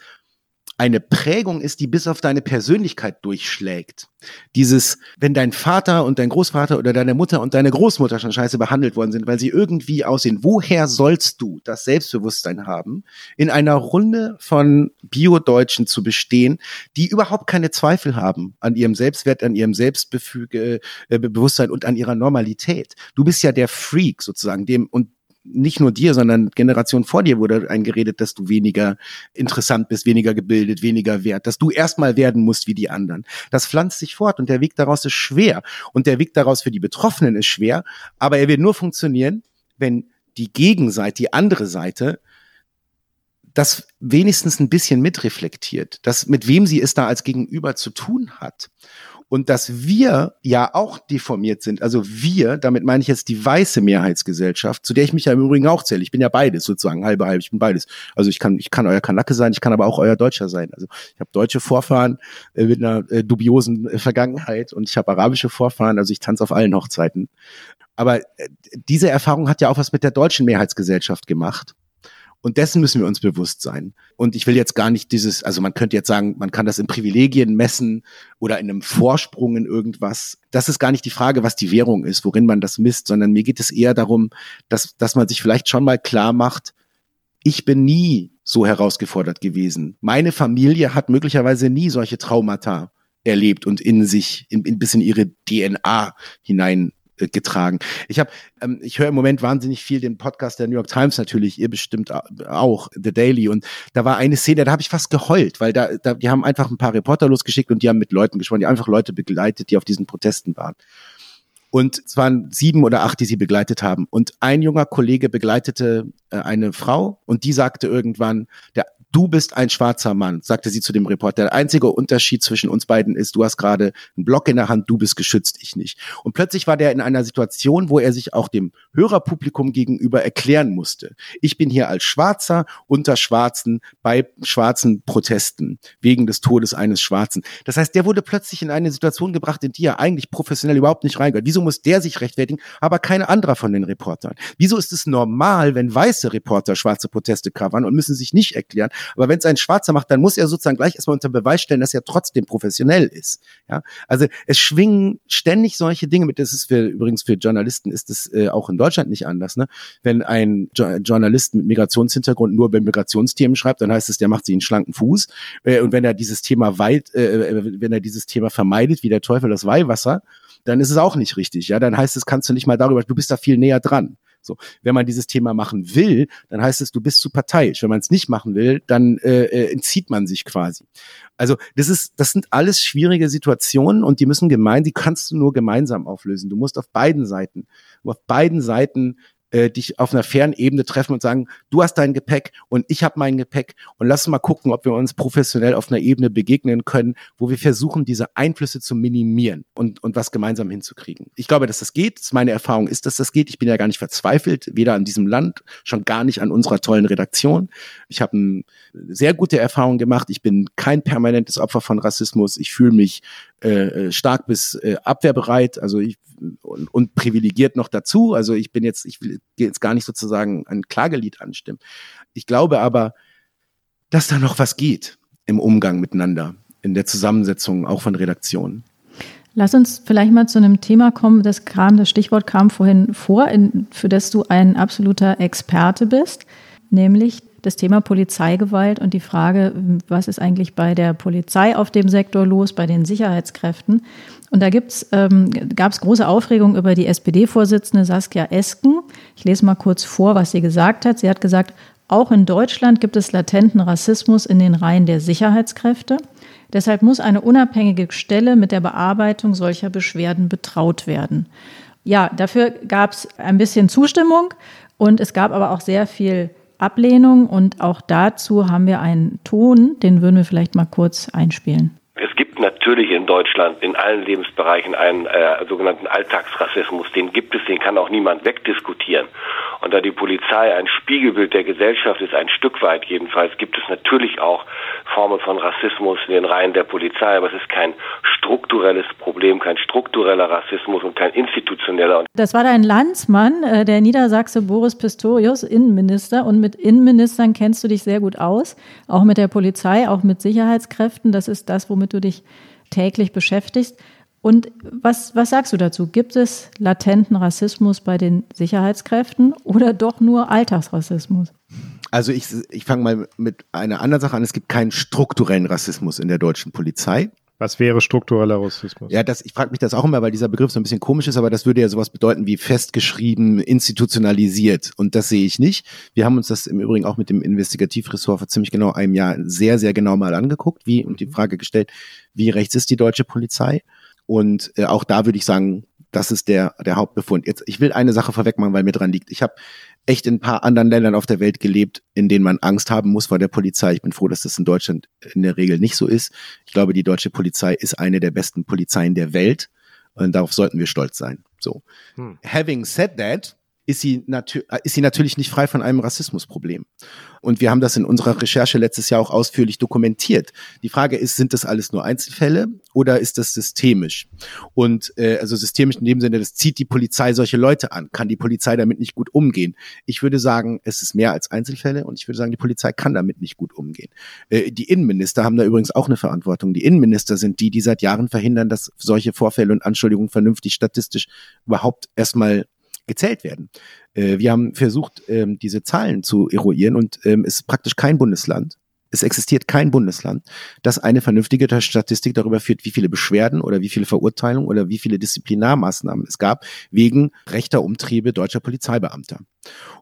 eine Prägung ist, die bis auf deine Persönlichkeit durchschlägt. Dieses, wenn dein Vater und dein Großvater oder deine Mutter und deine Großmutter schon scheiße behandelt worden sind, weil sie irgendwie aussehen, woher sollst du das Selbstbewusstsein haben, in einer Runde von Bio-Deutschen zu bestehen, die überhaupt keine Zweifel haben an ihrem Selbstwert, an ihrem Selbstbewusstsein äh, und an ihrer Normalität. Du bist ja der Freak sozusagen, dem, und nicht nur dir, sondern Generation vor dir wurde eingeredet, dass du weniger interessant bist, weniger gebildet, weniger wert, dass du erstmal werden musst wie die anderen. Das pflanzt sich fort und der Weg daraus ist schwer. Und der Weg daraus für die Betroffenen ist schwer, aber er wird nur funktionieren, wenn die Gegenseite, die andere Seite, das wenigstens ein bisschen mitreflektiert, dass mit wem sie es da als Gegenüber zu tun hat und dass wir ja auch deformiert sind. Also wir, damit meine ich jetzt die weiße Mehrheitsgesellschaft, zu der ich mich ja im Übrigen auch zähle. Ich bin ja beides sozusagen, halbe halbe, ich bin beides. Also ich kann, ich kann euer Kanake sein, ich kann aber auch euer Deutscher sein. Also ich habe deutsche Vorfahren äh, mit einer äh, dubiosen äh, Vergangenheit und ich habe arabische Vorfahren, also ich tanze auf allen Hochzeiten. Aber äh, diese Erfahrung hat ja auch was mit der deutschen Mehrheitsgesellschaft gemacht. Und dessen müssen wir uns bewusst sein. Und ich will jetzt gar nicht dieses, also man könnte jetzt sagen, man kann das in Privilegien messen oder in einem Vorsprung in irgendwas. Das ist gar nicht die Frage, was die Währung ist, worin man das misst, sondern mir geht es eher darum, dass, dass man sich vielleicht schon mal klar macht, ich bin nie so herausgefordert gewesen. Meine Familie hat möglicherweise nie solche Traumata erlebt und in sich, in, in bis in ihre DNA hinein getragen. Ich habe, ähm, ich höre im Moment wahnsinnig viel den Podcast der New York Times natürlich, ihr bestimmt auch, The Daily. Und da war eine Szene, da habe ich fast geheult, weil da, da, die haben einfach ein paar Reporter losgeschickt und die haben mit Leuten gesprochen, die einfach Leute begleitet, die auf diesen Protesten waren. Und es waren sieben oder acht, die sie begleitet haben. Und ein junger Kollege begleitete äh, eine Frau und die sagte irgendwann, der du bist ein schwarzer Mann, sagte sie zu dem Reporter. Der einzige Unterschied zwischen uns beiden ist, du hast gerade einen Block in der Hand, du bist geschützt, ich nicht. Und plötzlich war der in einer Situation, wo er sich auch dem Hörerpublikum gegenüber erklären musste. Ich bin hier als Schwarzer unter Schwarzen bei schwarzen Protesten wegen des Todes eines Schwarzen. Das heißt, der wurde plötzlich in eine Situation gebracht, in die er eigentlich professionell überhaupt nicht reingehört. Wieso muss der sich rechtfertigen, aber kein anderer von den Reportern? Wieso ist es normal, wenn weiße Reporter schwarze Proteste covern und müssen sich nicht erklären, aber wenn es ein Schwarzer macht, dann muss er sozusagen gleich erstmal unter Beweis stellen, dass er trotzdem professionell ist. Ja, also es schwingen ständig solche Dinge mit. Das ist für übrigens für Journalisten ist es äh, auch in Deutschland nicht anders. Ne? Wenn ein jo Journalist mit Migrationshintergrund nur über Migrationsthemen schreibt, dann heißt es, der macht sich einen schlanken Fuß. Äh, und wenn er dieses Thema weit, äh, äh, wenn er dieses Thema vermeidet, wie der Teufel das Weihwasser, dann ist es auch nicht richtig. Ja, dann heißt es, kannst du nicht mal darüber, du bist da viel näher dran. So, wenn man dieses Thema machen will, dann heißt es, du bist zu parteiisch. Wenn man es nicht machen will, dann äh, äh, entzieht man sich quasi. Also das ist, das sind alles schwierige Situationen und die müssen gemein, die kannst du nur gemeinsam auflösen. Du musst auf beiden Seiten, auf beiden Seiten äh, dich auf einer fairen Ebene treffen und sagen, du hast dein Gepäck und ich habe mein Gepäck und lass mal gucken, ob wir uns professionell auf einer Ebene begegnen können, wo wir versuchen, diese Einflüsse zu minimieren und, und was gemeinsam hinzukriegen. Ich glaube, dass das geht. Meine Erfahrung ist, dass das geht. Ich bin ja gar nicht verzweifelt, weder an diesem Land, schon gar nicht an unserer tollen Redaktion. Ich habe eine sehr gute Erfahrung gemacht. Ich bin kein permanentes Opfer von Rassismus. Ich fühle mich äh, äh, stark bis äh, abwehrbereit, also ich und, und privilegiert noch dazu. Also ich bin jetzt, ich will jetzt gar nicht sozusagen ein Klagelied anstimmen. Ich glaube aber, dass da noch was geht im Umgang miteinander, in der Zusammensetzung auch von Redaktionen. Lass uns vielleicht mal zu einem Thema kommen, das kam, das Stichwort kam vorhin vor, in, für das du ein absoluter Experte bist, nämlich das Thema Polizeigewalt und die Frage, was ist eigentlich bei der Polizei auf dem Sektor los, bei den Sicherheitskräften. Und da ähm, gab es große Aufregung über die SPD-Vorsitzende Saskia Esken. Ich lese mal kurz vor, was sie gesagt hat. Sie hat gesagt, auch in Deutschland gibt es latenten Rassismus in den Reihen der Sicherheitskräfte. Deshalb muss eine unabhängige Stelle mit der Bearbeitung solcher Beschwerden betraut werden. Ja, dafür gab es ein bisschen Zustimmung und es gab aber auch sehr viel Ablehnung und auch dazu haben wir einen Ton, den würden wir vielleicht mal kurz einspielen. Es gibt natürlich in Deutschland in allen Lebensbereichen einen äh, sogenannten Alltagsrassismus. Den gibt es, den kann auch niemand wegdiskutieren. Und da die Polizei ein Spiegelbild der Gesellschaft ist, ein Stück weit jedenfalls, gibt es natürlich auch Formen von Rassismus in den Reihen der Polizei, aber es ist kein strukturelles Problem, kein struktureller Rassismus und kein institutioneller. Das war dein Landsmann, äh, der Niedersachse Boris Pistorius, Innenminister. Und mit Innenministern kennst du dich sehr gut aus, auch mit der Polizei, auch mit Sicherheitskräften. Das ist das, womit du dich täglich beschäftigst. Und was, was sagst du dazu? Gibt es latenten Rassismus bei den Sicherheitskräften oder doch nur Alltagsrassismus? Also ich, ich fange mal mit einer anderen Sache an. Es gibt keinen strukturellen Rassismus in der deutschen Polizei. Was wäre struktureller Rassismus? Ja, das, ich frage mich das auch immer, weil dieser Begriff so ein bisschen komisch ist, aber das würde ja sowas bedeuten wie festgeschrieben, institutionalisiert. Und das sehe ich nicht. Wir haben uns das im Übrigen auch mit dem Investigativressort vor ziemlich genau einem Jahr sehr, sehr genau mal angeguckt, wie und die Frage gestellt, wie rechts ist die deutsche Polizei? Und äh, auch da würde ich sagen, das ist der, der Hauptbefund. Jetzt, ich will eine Sache vorweg machen, weil mir dran liegt. Ich habe echt in ein paar anderen Ländern auf der Welt gelebt, in denen man Angst haben muss vor der Polizei. Ich bin froh, dass das in Deutschland in der Regel nicht so ist. Ich glaube, die deutsche Polizei ist eine der besten Polizeien der Welt. Und darauf sollten wir stolz sein. So. Hm. Having said that, ist sie, ist sie natürlich nicht frei von einem Rassismusproblem. Und wir haben das in unserer Recherche letztes Jahr auch ausführlich dokumentiert. Die Frage ist, sind das alles nur Einzelfälle oder ist das systemisch? Und äh, also systemisch in dem Sinne, das zieht die Polizei solche Leute an. Kann die Polizei damit nicht gut umgehen? Ich würde sagen, es ist mehr als Einzelfälle und ich würde sagen, die Polizei kann damit nicht gut umgehen. Äh, die Innenminister haben da übrigens auch eine Verantwortung. Die Innenminister sind die, die seit Jahren verhindern, dass solche Vorfälle und Anschuldigungen vernünftig statistisch überhaupt erstmal gezählt werden. Äh, wir haben versucht, ähm, diese Zahlen zu eruieren und ähm, es ist praktisch kein Bundesland, es existiert kein Bundesland, das eine vernünftige Statistik darüber führt, wie viele Beschwerden oder wie viele Verurteilungen oder wie viele Disziplinarmaßnahmen es gab wegen rechter Umtriebe deutscher Polizeibeamter.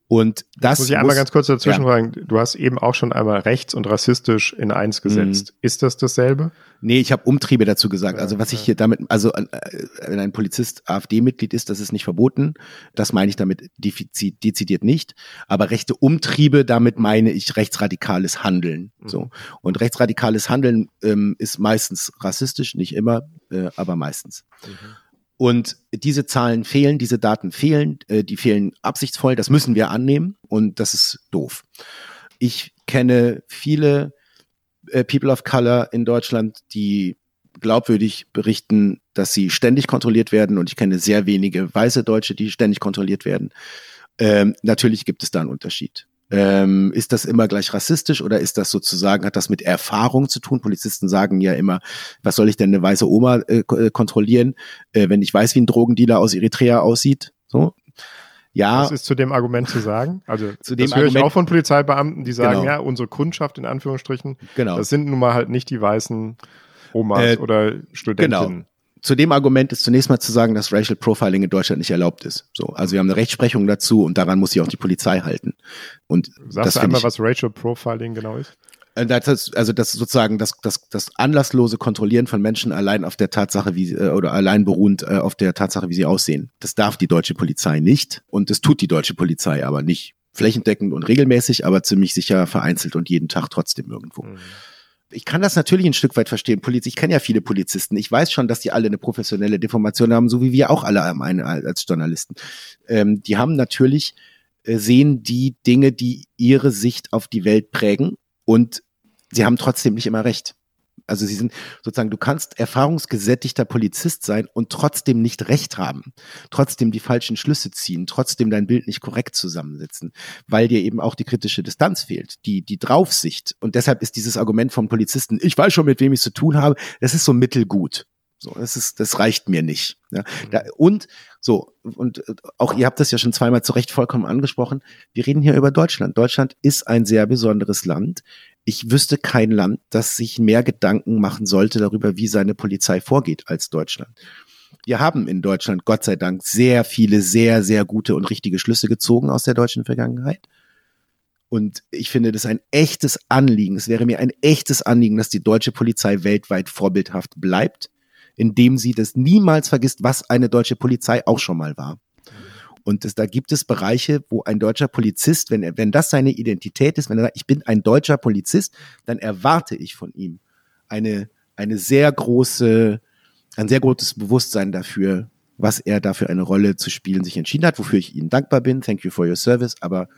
Und das muss ich einmal ganz kurz dazwischen ja. fragen. Du hast eben auch schon einmal rechts und rassistisch in eins gesetzt. Mhm. Ist das dasselbe? Nee, ich habe Umtriebe dazu gesagt. Also was ich hier damit, also äh, wenn ein Polizist AfD-Mitglied ist, das ist nicht verboten. Das meine ich damit dezidiert nicht. Aber rechte Umtriebe, damit meine ich rechtsradikales Handeln. Mhm. So und rechtsradikales Handeln ähm, ist meistens rassistisch, nicht immer, äh, aber meistens. Mhm. Und diese Zahlen fehlen, diese Daten fehlen, äh, die fehlen absichtsvoll, das müssen wir annehmen und das ist doof. Ich kenne viele äh, People of Color in Deutschland, die glaubwürdig berichten, dass sie ständig kontrolliert werden und ich kenne sehr wenige weiße Deutsche, die ständig kontrolliert werden. Ähm, natürlich gibt es da einen Unterschied. Ähm, ist das immer gleich rassistisch oder ist das sozusagen, hat das mit Erfahrung zu tun? Polizisten sagen ja immer, was soll ich denn eine weiße Oma äh, äh, kontrollieren, äh, wenn ich weiß, wie ein Drogendealer aus Eritrea aussieht? So. Ja. Was ist zu dem Argument zu sagen? Also, zu dem das höre Argument, ich auch von Polizeibeamten, die sagen, genau. ja, unsere Kundschaft in Anführungsstrichen, genau. das sind nun mal halt nicht die weißen Omas äh, oder Studentinnen. Genau zu dem Argument ist zunächst mal zu sagen, dass Racial Profiling in Deutschland nicht erlaubt ist. So, also wir haben eine Rechtsprechung dazu und daran muss sich auch die Polizei halten. Und Sagst das du einmal, ich, was Racial Profiling genau ist? Äh, das ist, also das sozusagen das, das, das anlasslose Kontrollieren von Menschen allein auf der Tatsache, wie äh, oder allein beruhend äh, auf der Tatsache, wie sie aussehen. Das darf die deutsche Polizei nicht und das tut die deutsche Polizei aber nicht. Flächendeckend und regelmäßig, aber ziemlich sicher vereinzelt und jeden Tag trotzdem irgendwo. Mhm ich kann das natürlich ein Stück weit verstehen. Poliz ich kenne ja viele Polizisten. Ich weiß schon, dass die alle eine professionelle Deformation haben, so wie wir auch alle als Journalisten. Ähm, die haben natürlich, äh, sehen die Dinge, die ihre Sicht auf die Welt prägen und sie haben trotzdem nicht immer recht. Also sie sind sozusagen, du kannst erfahrungsgesättigter Polizist sein und trotzdem nicht recht haben, trotzdem die falschen Schlüsse ziehen, trotzdem dein Bild nicht korrekt zusammensetzen, weil dir eben auch die kritische Distanz fehlt, die, die Draufsicht. Und deshalb ist dieses Argument vom Polizisten, ich weiß schon, mit wem ich zu tun habe, das ist so mittelgut. So, das ist, das reicht mir nicht. Ja. Da, und so, und auch ihr habt das ja schon zweimal zu Recht vollkommen angesprochen. Wir reden hier über Deutschland. Deutschland ist ein sehr besonderes Land ich wüsste kein Land, das sich mehr Gedanken machen sollte darüber, wie seine Polizei vorgeht als Deutschland. Wir haben in Deutschland Gott sei Dank sehr viele, sehr, sehr gute und richtige Schlüsse gezogen aus der deutschen Vergangenheit. Und ich finde das ein echtes Anliegen. Es wäre mir ein echtes Anliegen, dass die deutsche Polizei weltweit vorbildhaft bleibt, indem sie das niemals vergisst, was eine deutsche Polizei auch schon mal war. Und das, da gibt es Bereiche, wo ein deutscher Polizist, wenn er, wenn das seine Identität ist, wenn er sagt, ich bin ein deutscher Polizist, dann erwarte ich von ihm eine, eine sehr große, ein sehr großes Bewusstsein dafür, was er da für eine Rolle zu spielen sich entschieden hat, wofür ich Ihnen dankbar bin. Thank you for your service, aber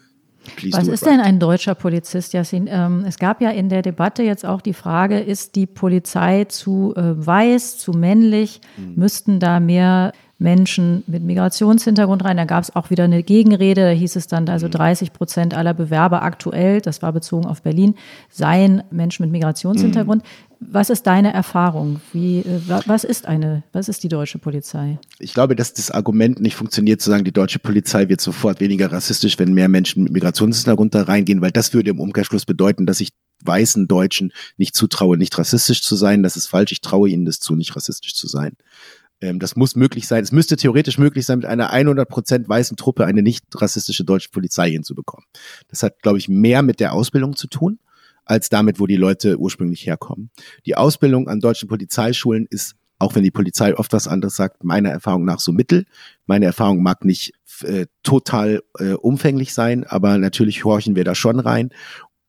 Was ist denn ein deutscher Polizist, Yassin? Ähm, es gab ja in der Debatte jetzt auch die Frage, ist die Polizei zu äh, weiß, zu männlich? Mhm. Müssten da mehr Menschen mit Migrationshintergrund rein. Da gab es auch wieder eine Gegenrede. Da hieß es dann, also 30 mhm. Prozent aller Bewerber aktuell, das war bezogen auf Berlin, seien Menschen mit Migrationshintergrund. Mhm. Was ist deine Erfahrung? Wie, äh, was ist eine, was ist die deutsche Polizei? Ich glaube, dass das Argument nicht funktioniert, zu sagen, die deutsche Polizei wird sofort weniger rassistisch, wenn mehr Menschen mit Migrationshintergrund da reingehen, weil das würde im Umkehrschluss bedeuten, dass ich weißen Deutschen nicht zutraue, nicht rassistisch zu sein. Das ist falsch. Ich traue ihnen das zu, nicht rassistisch zu sein. Ähm, das muss möglich sein. Es müsste theoretisch möglich sein, mit einer 100% weißen Truppe eine nicht rassistische deutsche Polizei hinzubekommen. Das hat, glaube ich, mehr mit der Ausbildung zu tun, als damit, wo die Leute ursprünglich herkommen. Die Ausbildung an deutschen Polizeischulen ist, auch wenn die Polizei oft was anderes sagt, meiner Erfahrung nach so mittel. Meine Erfahrung mag nicht äh, total äh, umfänglich sein, aber natürlich horchen wir da schon rein.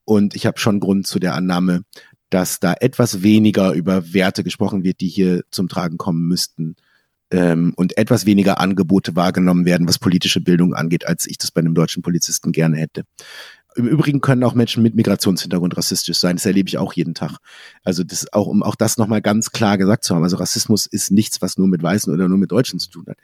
Und ich habe schon Grund zu der Annahme, dass da etwas weniger über Werte gesprochen wird, die hier zum Tragen kommen müssten ähm, und etwas weniger Angebote wahrgenommen werden, was politische Bildung angeht, als ich das bei einem deutschen Polizisten gerne hätte. Im Übrigen können auch Menschen mit Migrationshintergrund rassistisch sein. Das erlebe ich auch jeden Tag. Also das auch, um auch das nochmal ganz klar gesagt zu haben. Also Rassismus ist nichts, was nur mit Weißen oder nur mit Deutschen zu tun hat.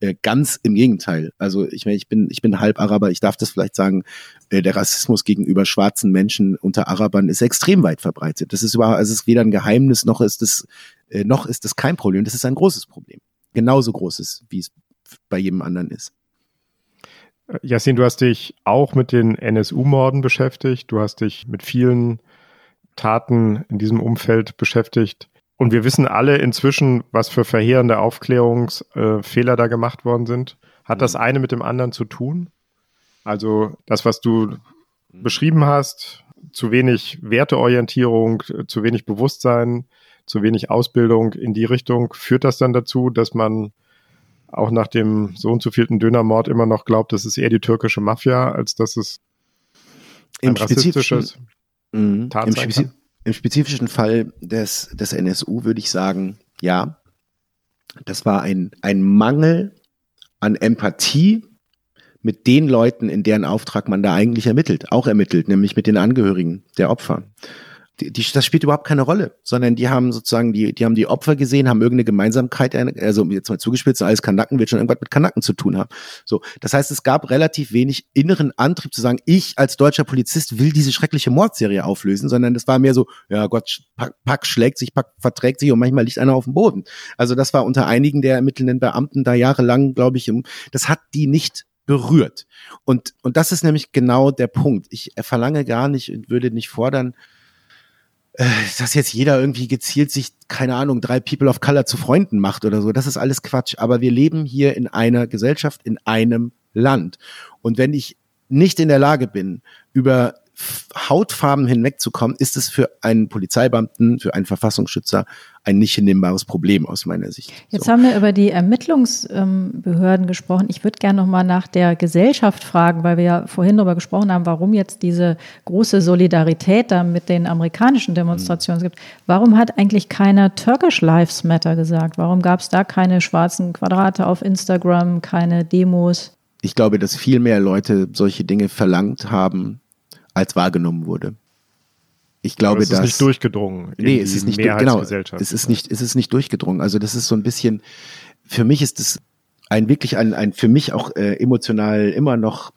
Äh, ganz im Gegenteil. Also ich meine, ich bin, ich bin halb Araber. Ich darf das vielleicht sagen. Äh, der Rassismus gegenüber schwarzen Menschen unter Arabern ist extrem weit verbreitet. Das ist überhaupt, also es ist weder ein Geheimnis noch ist es, äh, noch ist es kein Problem. Das ist ein großes Problem. Genauso großes, wie es bei jedem anderen ist. Yassin, du hast dich auch mit den NSU-Morden beschäftigt. Du hast dich mit vielen Taten in diesem Umfeld beschäftigt. Und wir wissen alle inzwischen, was für verheerende Aufklärungsfehler da gemacht worden sind. Hat das eine mit dem anderen zu tun? Also das, was du beschrieben hast, zu wenig Werteorientierung, zu wenig Bewusstsein, zu wenig Ausbildung in die Richtung, führt das dann dazu, dass man auch nach dem so und so vielten Dönermord immer noch glaubt, das ist eher die türkische Mafia, als dass es Im rassistisches mh, im, Spezi Im spezifischen Fall des, des NSU würde ich sagen, ja, das war ein, ein Mangel an Empathie mit den Leuten, in deren Auftrag man da eigentlich ermittelt, auch ermittelt, nämlich mit den Angehörigen der Opfer die, die, das spielt überhaupt keine Rolle, sondern die haben sozusagen, die, die haben die Opfer gesehen, haben irgendeine Gemeinsamkeit, also jetzt mal zugespitzt, alles Kanacken wird schon irgendwas mit Kanacken zu tun haben. So, das heißt, es gab relativ wenig inneren Antrieb zu sagen, ich als deutscher Polizist will diese schreckliche Mordserie auflösen, sondern das war mehr so, ja Gott, Pack, Pack schlägt sich, Pack verträgt sich und manchmal liegt einer auf dem Boden. Also das war unter einigen der ermittelnden Beamten da jahrelang, glaube ich, das hat die nicht berührt. Und, und das ist nämlich genau der Punkt. Ich verlange gar nicht und würde nicht fordern, äh, dass jetzt jeder irgendwie gezielt sich, keine Ahnung, drei People of Color zu Freunden macht oder so. Das ist alles Quatsch. Aber wir leben hier in einer Gesellschaft, in einem Land. Und wenn ich nicht in der Lage bin, über Hautfarben hinwegzukommen, ist es für einen Polizeibeamten, für einen Verfassungsschützer ein nicht hinnehmbares Problem aus meiner Sicht. Jetzt so. haben wir über die Ermittlungsbehörden gesprochen. Ich würde gerne noch mal nach der Gesellschaft fragen, weil wir ja vorhin darüber gesprochen haben, warum jetzt diese große Solidarität da mit den amerikanischen Demonstrationen mhm. gibt. Warum hat eigentlich keiner Turkish Lives Matter gesagt? Warum gab es da keine schwarzen Quadrate auf Instagram, keine Demos? Ich glaube, dass viel mehr Leute solche Dinge verlangt haben, als wahrgenommen wurde. Ich glaube, dass. Es ist nicht durchgedrungen. Nee, es ist nicht, genau, es ist nicht, es ist nicht durchgedrungen. Also das ist so ein bisschen, für mich ist es ein wirklich ein, ein für mich auch äh, emotional immer noch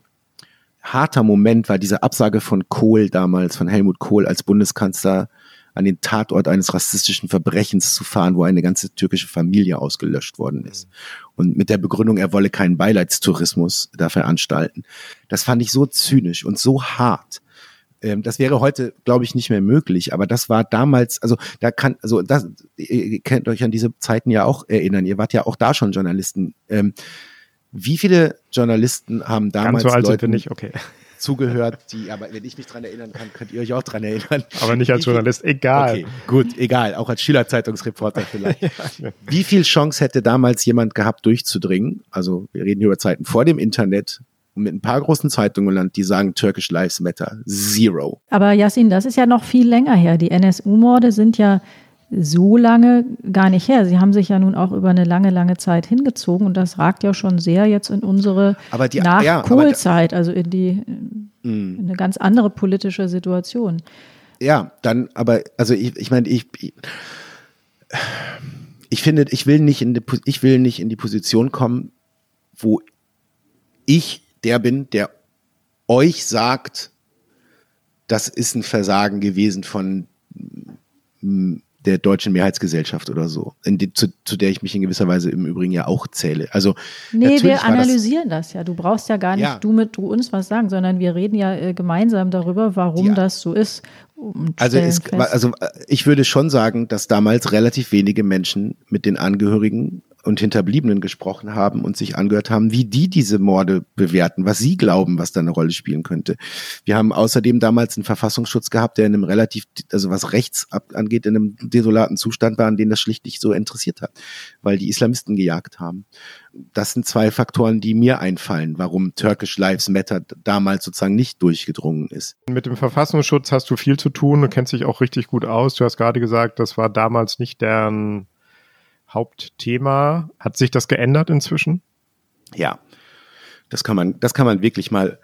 harter Moment war diese Absage von Kohl damals, von Helmut Kohl als Bundeskanzler an den Tatort eines rassistischen Verbrechens zu fahren, wo eine ganze türkische Familie ausgelöscht worden ist. Und mit der Begründung, er wolle keinen Beileidstourismus da veranstalten. Das fand ich so zynisch und so hart. Ähm, das wäre heute, glaube ich, nicht mehr möglich. Aber das war damals, also da kann, also das, ihr könnt euch an diese Zeiten ja auch erinnern. Ihr wart ja auch da schon Journalisten. Ähm, wie viele Journalisten haben damals Ganz so alt Leuten, sind wir okay zugehört, die, aber wenn ich mich dran erinnern kann, könnt ihr euch auch dran erinnern. Aber nicht als Journalist, egal. Okay, gut, egal, auch als Schülerzeitungsreporter vielleicht. ja. Wie viel Chance hätte damals jemand gehabt, durchzudringen? Also wir reden hier über Zeiten vor dem Internet, mit ein paar großen Zeitungen Land, die sagen Turkish Lives Matter. Zero. Aber Yassin, das ist ja noch viel länger her. Die NSU-Morde sind ja so lange gar nicht her. Sie haben sich ja nun auch über eine lange, lange Zeit hingezogen und das ragt ja schon sehr jetzt in unsere die, Nach-Kohl-Zeit, ja, also in die in eine ganz andere politische Situation. Ja, dann, aber also ich, ich meine, ich, ich, ich finde, ich will nicht in die, ich will nicht in die Position kommen, wo ich der bin, der euch sagt, das ist ein Versagen gewesen von der deutschen Mehrheitsgesellschaft oder so, die, zu, zu, der ich mich in gewisser Weise im Übrigen ja auch zähle. Also nee, wir analysieren das, das, ja. Du brauchst ja gar nicht ja. du mit du uns was sagen, sondern wir reden ja äh, gemeinsam darüber, warum ja. das so ist. Also, es, also äh, ich würde schon sagen, dass damals relativ wenige Menschen mit den Angehörigen und Hinterbliebenen gesprochen haben und sich angehört haben, wie die diese Morde bewerten, was sie glauben, was da eine Rolle spielen könnte. Wir haben außerdem damals einen Verfassungsschutz gehabt, der in einem relativ, also was rechts angeht, in einem desolaten Zustand war, an den das schlicht nicht so interessiert hat, weil die Islamisten gejagt haben. Das sind zwei Faktoren, die mir einfallen, warum Turkish Lives Matter damals sozusagen nicht durchgedrungen ist. Mit dem Verfassungsschutz hast du viel zu tun, du kennst dich auch richtig gut aus. Du hast gerade gesagt, das war damals nicht deren Hauptthema. Hat sich das geändert inzwischen? Ja, das kann man, das kann man wirklich mal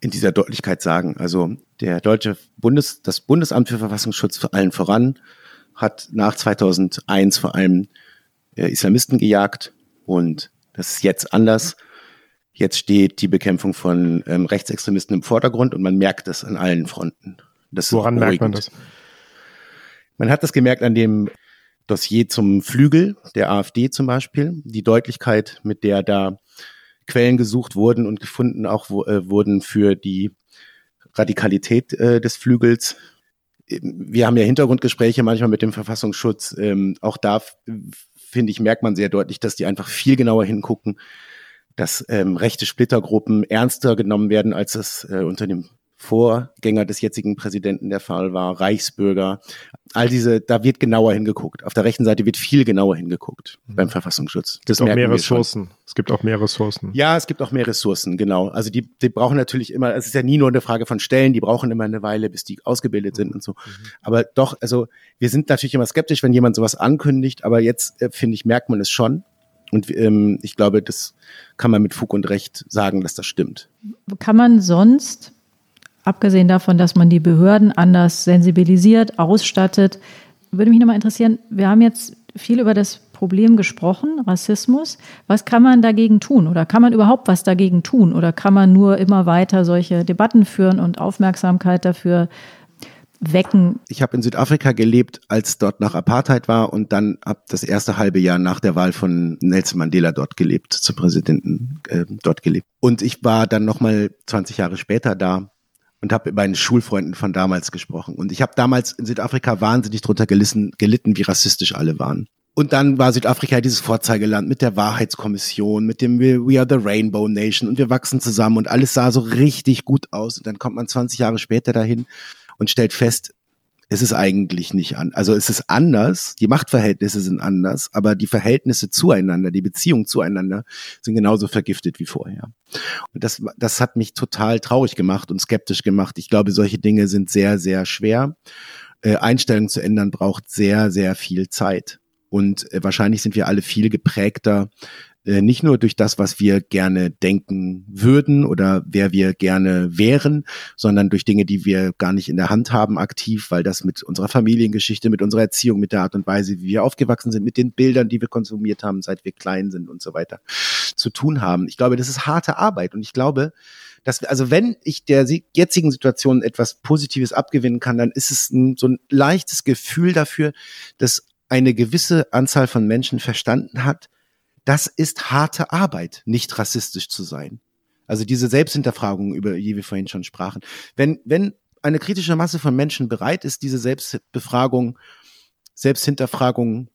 in dieser Deutlichkeit sagen. Also der deutsche Bundes, das Bundesamt für Verfassungsschutz vor allen voran hat nach 2001 vor allem äh, Islamisten gejagt und das ist jetzt anders. Jetzt steht die Bekämpfung von ähm, Rechtsextremisten im Vordergrund und man merkt das an allen Fronten. Das Woran merkt man das? Man hat das gemerkt an dem Dossier zum Flügel der AfD zum Beispiel, die Deutlichkeit, mit der da Quellen gesucht wurden und gefunden auch äh, wurden für die Radikalität äh, des Flügels. Wir haben ja Hintergrundgespräche manchmal mit dem Verfassungsschutz. Ähm, auch da finde ich, merkt man sehr deutlich, dass die einfach viel genauer hingucken, dass ähm, rechte Splittergruppen ernster genommen werden, als es äh, unter dem Vorgänger des jetzigen Präsidenten der Fall war, Reichsbürger. All diese, da wird genauer hingeguckt. Auf der rechten Seite wird viel genauer hingeguckt mhm. beim Verfassungsschutz. Das es gibt auch mehr Ressourcen. Es gibt auch mehr Ressourcen. Ja, es gibt auch mehr Ressourcen, genau. Also die, die brauchen natürlich immer, es ist ja nie nur eine Frage von Stellen, die brauchen immer eine Weile, bis die ausgebildet sind und so. Mhm. Aber doch, also wir sind natürlich immer skeptisch, wenn jemand sowas ankündigt, aber jetzt, äh, finde ich, merkt man es schon. Und ähm, ich glaube, das kann man mit Fug und Recht sagen, dass das stimmt. Kann man sonst abgesehen davon, dass man die Behörden anders sensibilisiert, ausstattet, würde mich nochmal interessieren, wir haben jetzt viel über das Problem gesprochen, Rassismus. Was kann man dagegen tun? Oder kann man überhaupt was dagegen tun? Oder kann man nur immer weiter solche Debatten führen und Aufmerksamkeit dafür wecken? Ich habe in Südafrika gelebt, als dort nach Apartheid war und dann ab das erste halbe Jahr nach der Wahl von Nelson Mandela dort gelebt, zum Präsidenten äh, dort gelebt. Und ich war dann nochmal 20 Jahre später da und habe mit meinen Schulfreunden von damals gesprochen. Und ich habe damals in Südafrika wahnsinnig drunter gelitten, gelitten, wie rassistisch alle waren. Und dann war Südafrika dieses Vorzeigeland mit der Wahrheitskommission, mit dem We Are the Rainbow Nation und wir wachsen zusammen und alles sah so richtig gut aus. Und dann kommt man 20 Jahre später dahin und stellt fest, es ist eigentlich nicht an. Also es ist anders, die Machtverhältnisse sind anders, aber die Verhältnisse zueinander, die Beziehungen zueinander sind genauso vergiftet wie vorher. Und das, das hat mich total traurig gemacht und skeptisch gemacht. Ich glaube, solche Dinge sind sehr, sehr schwer. Äh, Einstellungen zu ändern braucht sehr, sehr viel Zeit. Und äh, wahrscheinlich sind wir alle viel geprägter äh, nicht nur durch das, was wir gerne denken würden oder wer wir gerne wären, sondern durch Dinge, die wir gar nicht in der Hand haben aktiv, weil das mit unserer Familiengeschichte, mit unserer Erziehung, mit der Art und Weise, wie wir aufgewachsen sind, mit den Bildern, die wir konsumiert haben, seit wir klein sind und so weiter, zu tun haben. Ich glaube, das ist harte Arbeit und ich glaube, dass, also wenn ich der jetzigen Situation etwas Positives abgewinnen kann, dann ist es ein, so ein leichtes Gefühl dafür, dass eine gewisse Anzahl von Menschen verstanden hat, das ist harte Arbeit, nicht rassistisch zu sein. Also diese Selbsthinterfragung, über die wir vorhin schon sprachen. Wenn, wenn eine kritische Masse von Menschen bereit ist, diese Selbstbefragung, Selbsthinterfragung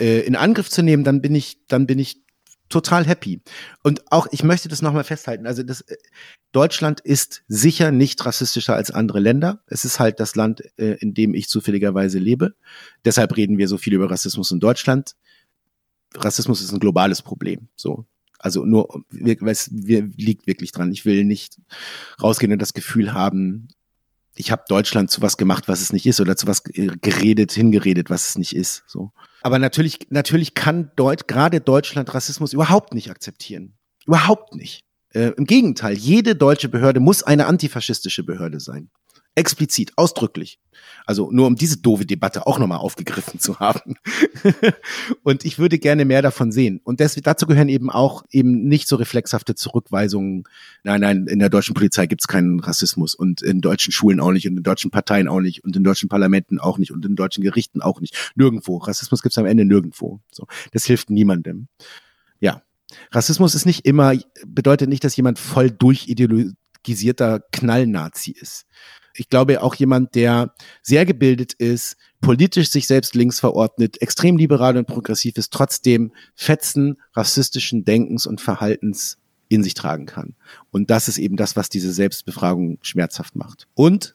äh, in Angriff zu nehmen, dann bin ich, dann bin ich total happy. Und auch, ich möchte das nochmal festhalten. Also das, äh, Deutschland ist sicher nicht rassistischer als andere Länder. Es ist halt das Land, äh, in dem ich zufälligerweise lebe. Deshalb reden wir so viel über Rassismus in Deutschland. Rassismus ist ein globales Problem. So. Also nur, es liegt wirklich dran. Ich will nicht rausgehen und das Gefühl haben, ich habe Deutschland zu was gemacht, was es nicht ist, oder zu was geredet, hingeredet, was es nicht ist. So. Aber natürlich, natürlich kann Deut gerade Deutschland Rassismus überhaupt nicht akzeptieren. Überhaupt nicht. Äh, Im Gegenteil, jede deutsche Behörde muss eine antifaschistische Behörde sein. Explizit, ausdrücklich. Also nur um diese doofe Debatte auch nochmal aufgegriffen zu haben. und ich würde gerne mehr davon sehen. Und das, dazu gehören eben auch eben nicht so reflexhafte Zurückweisungen. Nein, nein, in der deutschen Polizei gibt es keinen Rassismus und in deutschen Schulen auch nicht und in deutschen Parteien auch nicht und in deutschen Parlamenten auch nicht und in deutschen Gerichten auch nicht. Nirgendwo. Rassismus gibt es am Ende nirgendwo. So, das hilft niemandem. Ja. Rassismus ist nicht immer, bedeutet nicht, dass jemand voll durchideologisierter Knallnazi ist ich glaube auch jemand, der sehr gebildet ist, politisch sich selbst links verordnet, extrem liberal und progressiv ist, trotzdem Fetzen rassistischen Denkens und Verhaltens in sich tragen kann. Und das ist eben das, was diese Selbstbefragung schmerzhaft macht. Und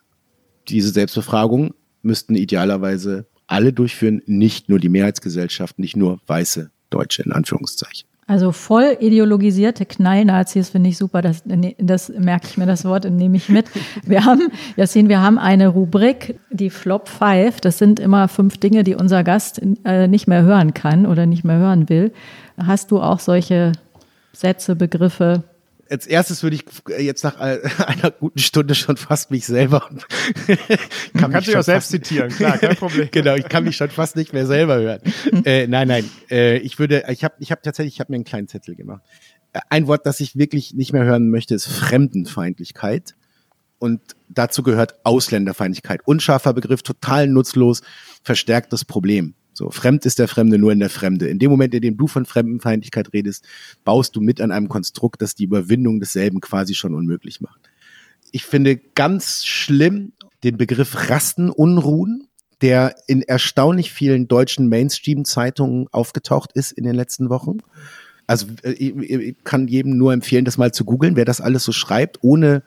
diese Selbstbefragung müssten idealerweise alle durchführen, nicht nur die Mehrheitsgesellschaft, nicht nur weiße Deutsche in Anführungszeichen. Also voll ideologisierte Knallnazis finde ich super. Das, das merke ich mir das Wort und nehme ich mit. Wir haben, Jassin, wir haben eine Rubrik, die Flop 5. Das sind immer fünf Dinge, die unser Gast äh, nicht mehr hören kann oder nicht mehr hören will. Hast du auch solche Sätze, Begriffe, als erstes würde ich jetzt nach einer guten Stunde schon fast mich selber. kann Kannst du auch selbst zitieren, klar, kein Problem. genau, ich kann mich schon fast nicht mehr selber hören. äh, nein, nein, äh, ich würde, ich habe, ich habe tatsächlich, ich habe mir einen kleinen Zettel gemacht. Äh, ein Wort, das ich wirklich nicht mehr hören möchte, ist Fremdenfeindlichkeit. Und dazu gehört Ausländerfeindlichkeit. Unscharfer Begriff, total nutzlos, verstärktes Problem. So, fremd ist der Fremde nur in der Fremde. In dem Moment, in dem du von Fremdenfeindlichkeit redest, baust du mit an einem Konstrukt, das die Überwindung desselben quasi schon unmöglich macht. Ich finde ganz schlimm den Begriff Rastenunruhen, der in erstaunlich vielen deutschen Mainstream-Zeitungen aufgetaucht ist in den letzten Wochen. Also äh, ich kann jedem nur empfehlen, das mal zu googeln, wer das alles so schreibt, ohne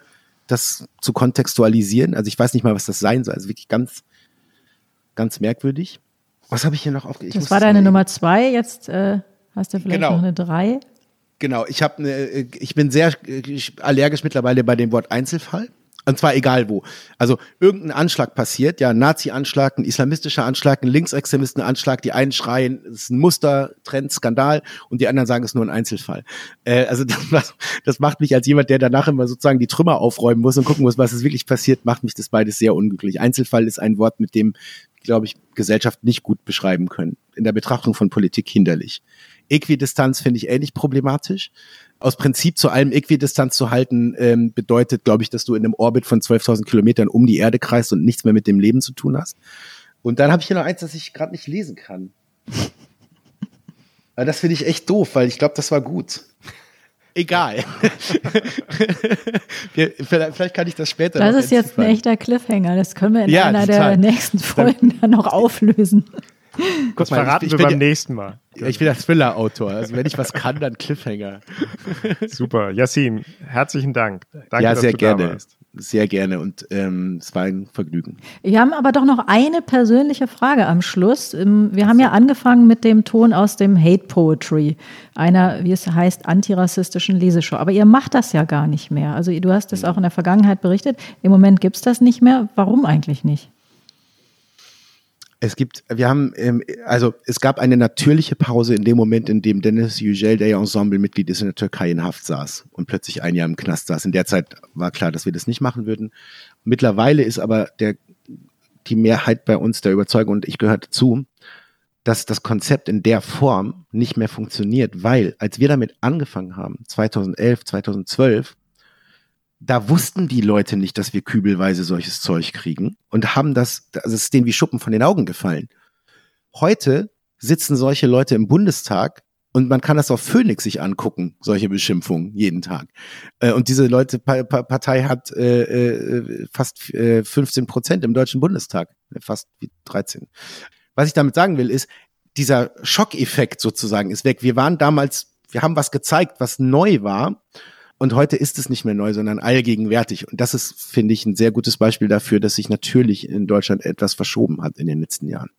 das zu kontextualisieren. Also ich weiß nicht mal, was das sein soll. Also wirklich ganz, ganz merkwürdig. Was habe ich hier noch aufgeschrieben? Das war deine Nummer zwei. Jetzt äh, hast du vielleicht genau. noch eine drei. Genau, ich habe eine, ich bin sehr allergisch mittlerweile bei dem Wort Einzelfall. Und zwar egal wo. Also irgendein Anschlag passiert, ja, Nazi-Anschlag, ein islamistischer Anschlag, ein Linksextremisten-Anschlag, die einen schreien, es ist ein Muster, Trend, Skandal und die anderen sagen, es ist nur ein Einzelfall. Äh, also das, das macht mich als jemand, der danach immer sozusagen die Trümmer aufräumen muss und gucken muss, was ist wirklich passiert, macht mich das beides sehr unglücklich. Einzelfall ist ein Wort, mit dem glaube ich, Gesellschaft nicht gut beschreiben können. In der Betrachtung von Politik hinderlich. Äquidistanz finde ich ähnlich problematisch. Aus Prinzip zu allem Äquidistanz zu halten, ähm, bedeutet, glaube ich, dass du in einem Orbit von 12.000 Kilometern um die Erde kreist und nichts mehr mit dem Leben zu tun hast. Und dann habe ich hier noch eins, das ich gerade nicht lesen kann. das finde ich echt doof, weil ich glaube, das war gut. Egal. Wir, vielleicht kann ich das später. Das ist jetzt ein echter Cliffhanger. Das können wir in ja, einer total. der nächsten Folgen dann noch auflösen. Kurz verraten ich, ich wir beim nächsten Mal. Ich bin der Thriller-Autor. Also wenn ich was kann, dann Cliffhanger. Super. Yassin, herzlichen Dank. Danke, ja, sehr gerne. Sehr gerne und ähm, es war ein Vergnügen. Wir haben aber doch noch eine persönliche Frage am Schluss. Ähm, wir haben ja angefangen mit dem Ton aus dem Hate Poetry, einer, wie es heißt, antirassistischen Leseshow. Aber ihr macht das ja gar nicht mehr. Also du hast es auch in der Vergangenheit berichtet. Im Moment gibt es das nicht mehr. Warum eigentlich nicht? Es gibt, wir haben, ähm, also es gab eine natürliche Pause in dem Moment, in dem Dennis Yücel, der ja Ensemble-Mitglied ist, in der Türkei in Haft saß und plötzlich ein Jahr im Knast saß. In der Zeit war klar, dass wir das nicht machen würden. Mittlerweile ist aber der, die Mehrheit bei uns der Überzeugung, und ich gehöre dazu, dass das Konzept in der Form nicht mehr funktioniert, weil als wir damit angefangen haben, 2011, 2012, da wussten die Leute nicht, dass wir kübelweise solches Zeug kriegen und haben das, also es ist denen wie Schuppen von den Augen gefallen. Heute sitzen solche Leute im Bundestag und man kann das auf Phoenix sich angucken, solche Beschimpfungen jeden Tag. Äh, und diese Leute, Partei hat äh, äh, fast äh, 15 Prozent im Deutschen Bundestag, fast wie 13. Was ich damit sagen will, ist, dieser Schockeffekt sozusagen ist weg. Wir waren damals, wir haben was gezeigt, was neu war und heute ist es nicht mehr neu, sondern allgegenwärtig. Und das ist, finde ich, ein sehr gutes Beispiel dafür, dass sich natürlich in Deutschland etwas verschoben hat in den letzten Jahren.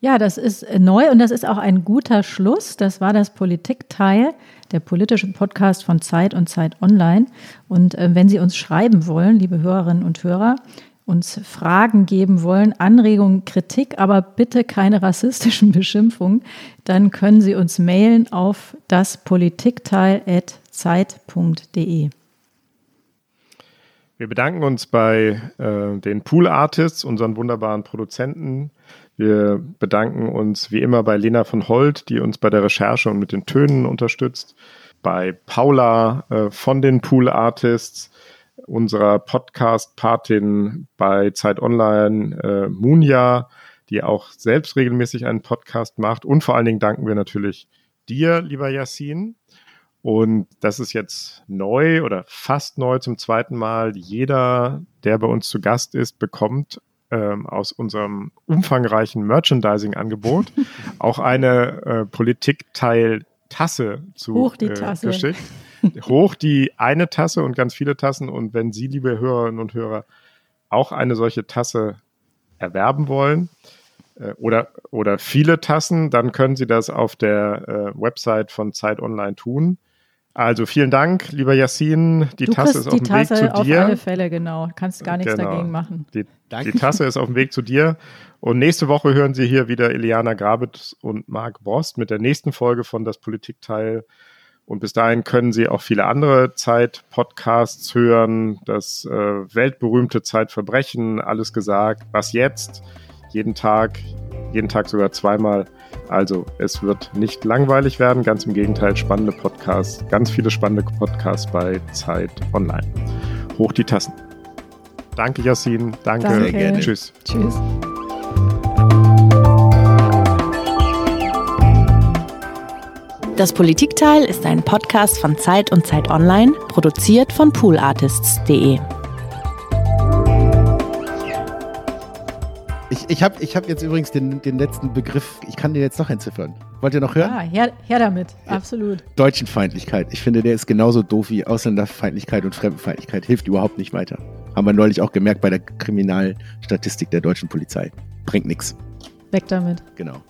Ja, das ist neu und das ist auch ein guter Schluss. Das war das Politikteil, der politische Podcast von Zeit und Zeit Online. Und äh, wenn Sie uns schreiben wollen, liebe Hörerinnen und Hörer, uns Fragen geben wollen, Anregungen, Kritik, aber bitte keine rassistischen Beschimpfungen, dann können Sie uns mailen auf daspolitikteil.zeit.de. Wir bedanken uns bei äh, den Pool Artists, unseren wunderbaren Produzenten. Wir bedanken uns wie immer bei Lena von Holt, die uns bei der Recherche und mit den Tönen unterstützt. Bei Paula äh, von den Pool Artists, unserer Podcast-Patin bei Zeit Online, äh, Munja, die auch selbst regelmäßig einen Podcast macht. Und vor allen Dingen danken wir natürlich dir, lieber Yassin, und das ist jetzt neu oder fast neu zum zweiten Mal. Jeder, der bei uns zu Gast ist, bekommt ähm, aus unserem umfangreichen Merchandising-Angebot auch eine äh, Politikteil-Tasse zu Hoch die äh, Tasse. geschickt. Hoch die eine Tasse und ganz viele Tassen. Und wenn Sie, liebe Hörerinnen und Hörer, auch eine solche Tasse erwerben wollen, äh, oder, oder viele Tassen, dann können Sie das auf der äh, Website von Zeit Online tun. Also vielen Dank, lieber Yassin. Die du Tasse ist auf dem Tasse Weg zu auf dir. Auf alle Fälle, genau. Kannst gar nichts genau. dagegen machen. Die, die, Tasse ist auf dem Weg zu dir. Und nächste Woche hören Sie hier wieder Eliana Grabitz und Marc Borst mit der nächsten Folge von Das Politikteil. Und bis dahin können Sie auch viele andere Zeit-Podcasts hören. Das äh, weltberühmte Zeitverbrechen, alles gesagt. Was jetzt? Jeden Tag, jeden Tag sogar zweimal. Also es wird nicht langweilig werden, ganz im Gegenteil, spannende Podcasts, ganz viele spannende Podcasts bei Zeit Online. Hoch die Tassen. Danke, Yassin. Danke. Danke. Sehr gerne. Tschüss. Tschüss. Das Politikteil ist ein Podcast von Zeit und Zeit Online, produziert von poolartists.de. Ich, ich habe ich hab jetzt übrigens den, den letzten Begriff, ich kann den jetzt noch entziffern. Wollt ihr noch hören? Ja, her, her damit, absolut. Deutschenfeindlichkeit. Ich finde, der ist genauso doof wie Ausländerfeindlichkeit und Fremdenfeindlichkeit. Hilft überhaupt nicht weiter. Haben wir neulich auch gemerkt bei der Kriminalstatistik der deutschen Polizei. Bringt nichts. Weg damit. Genau.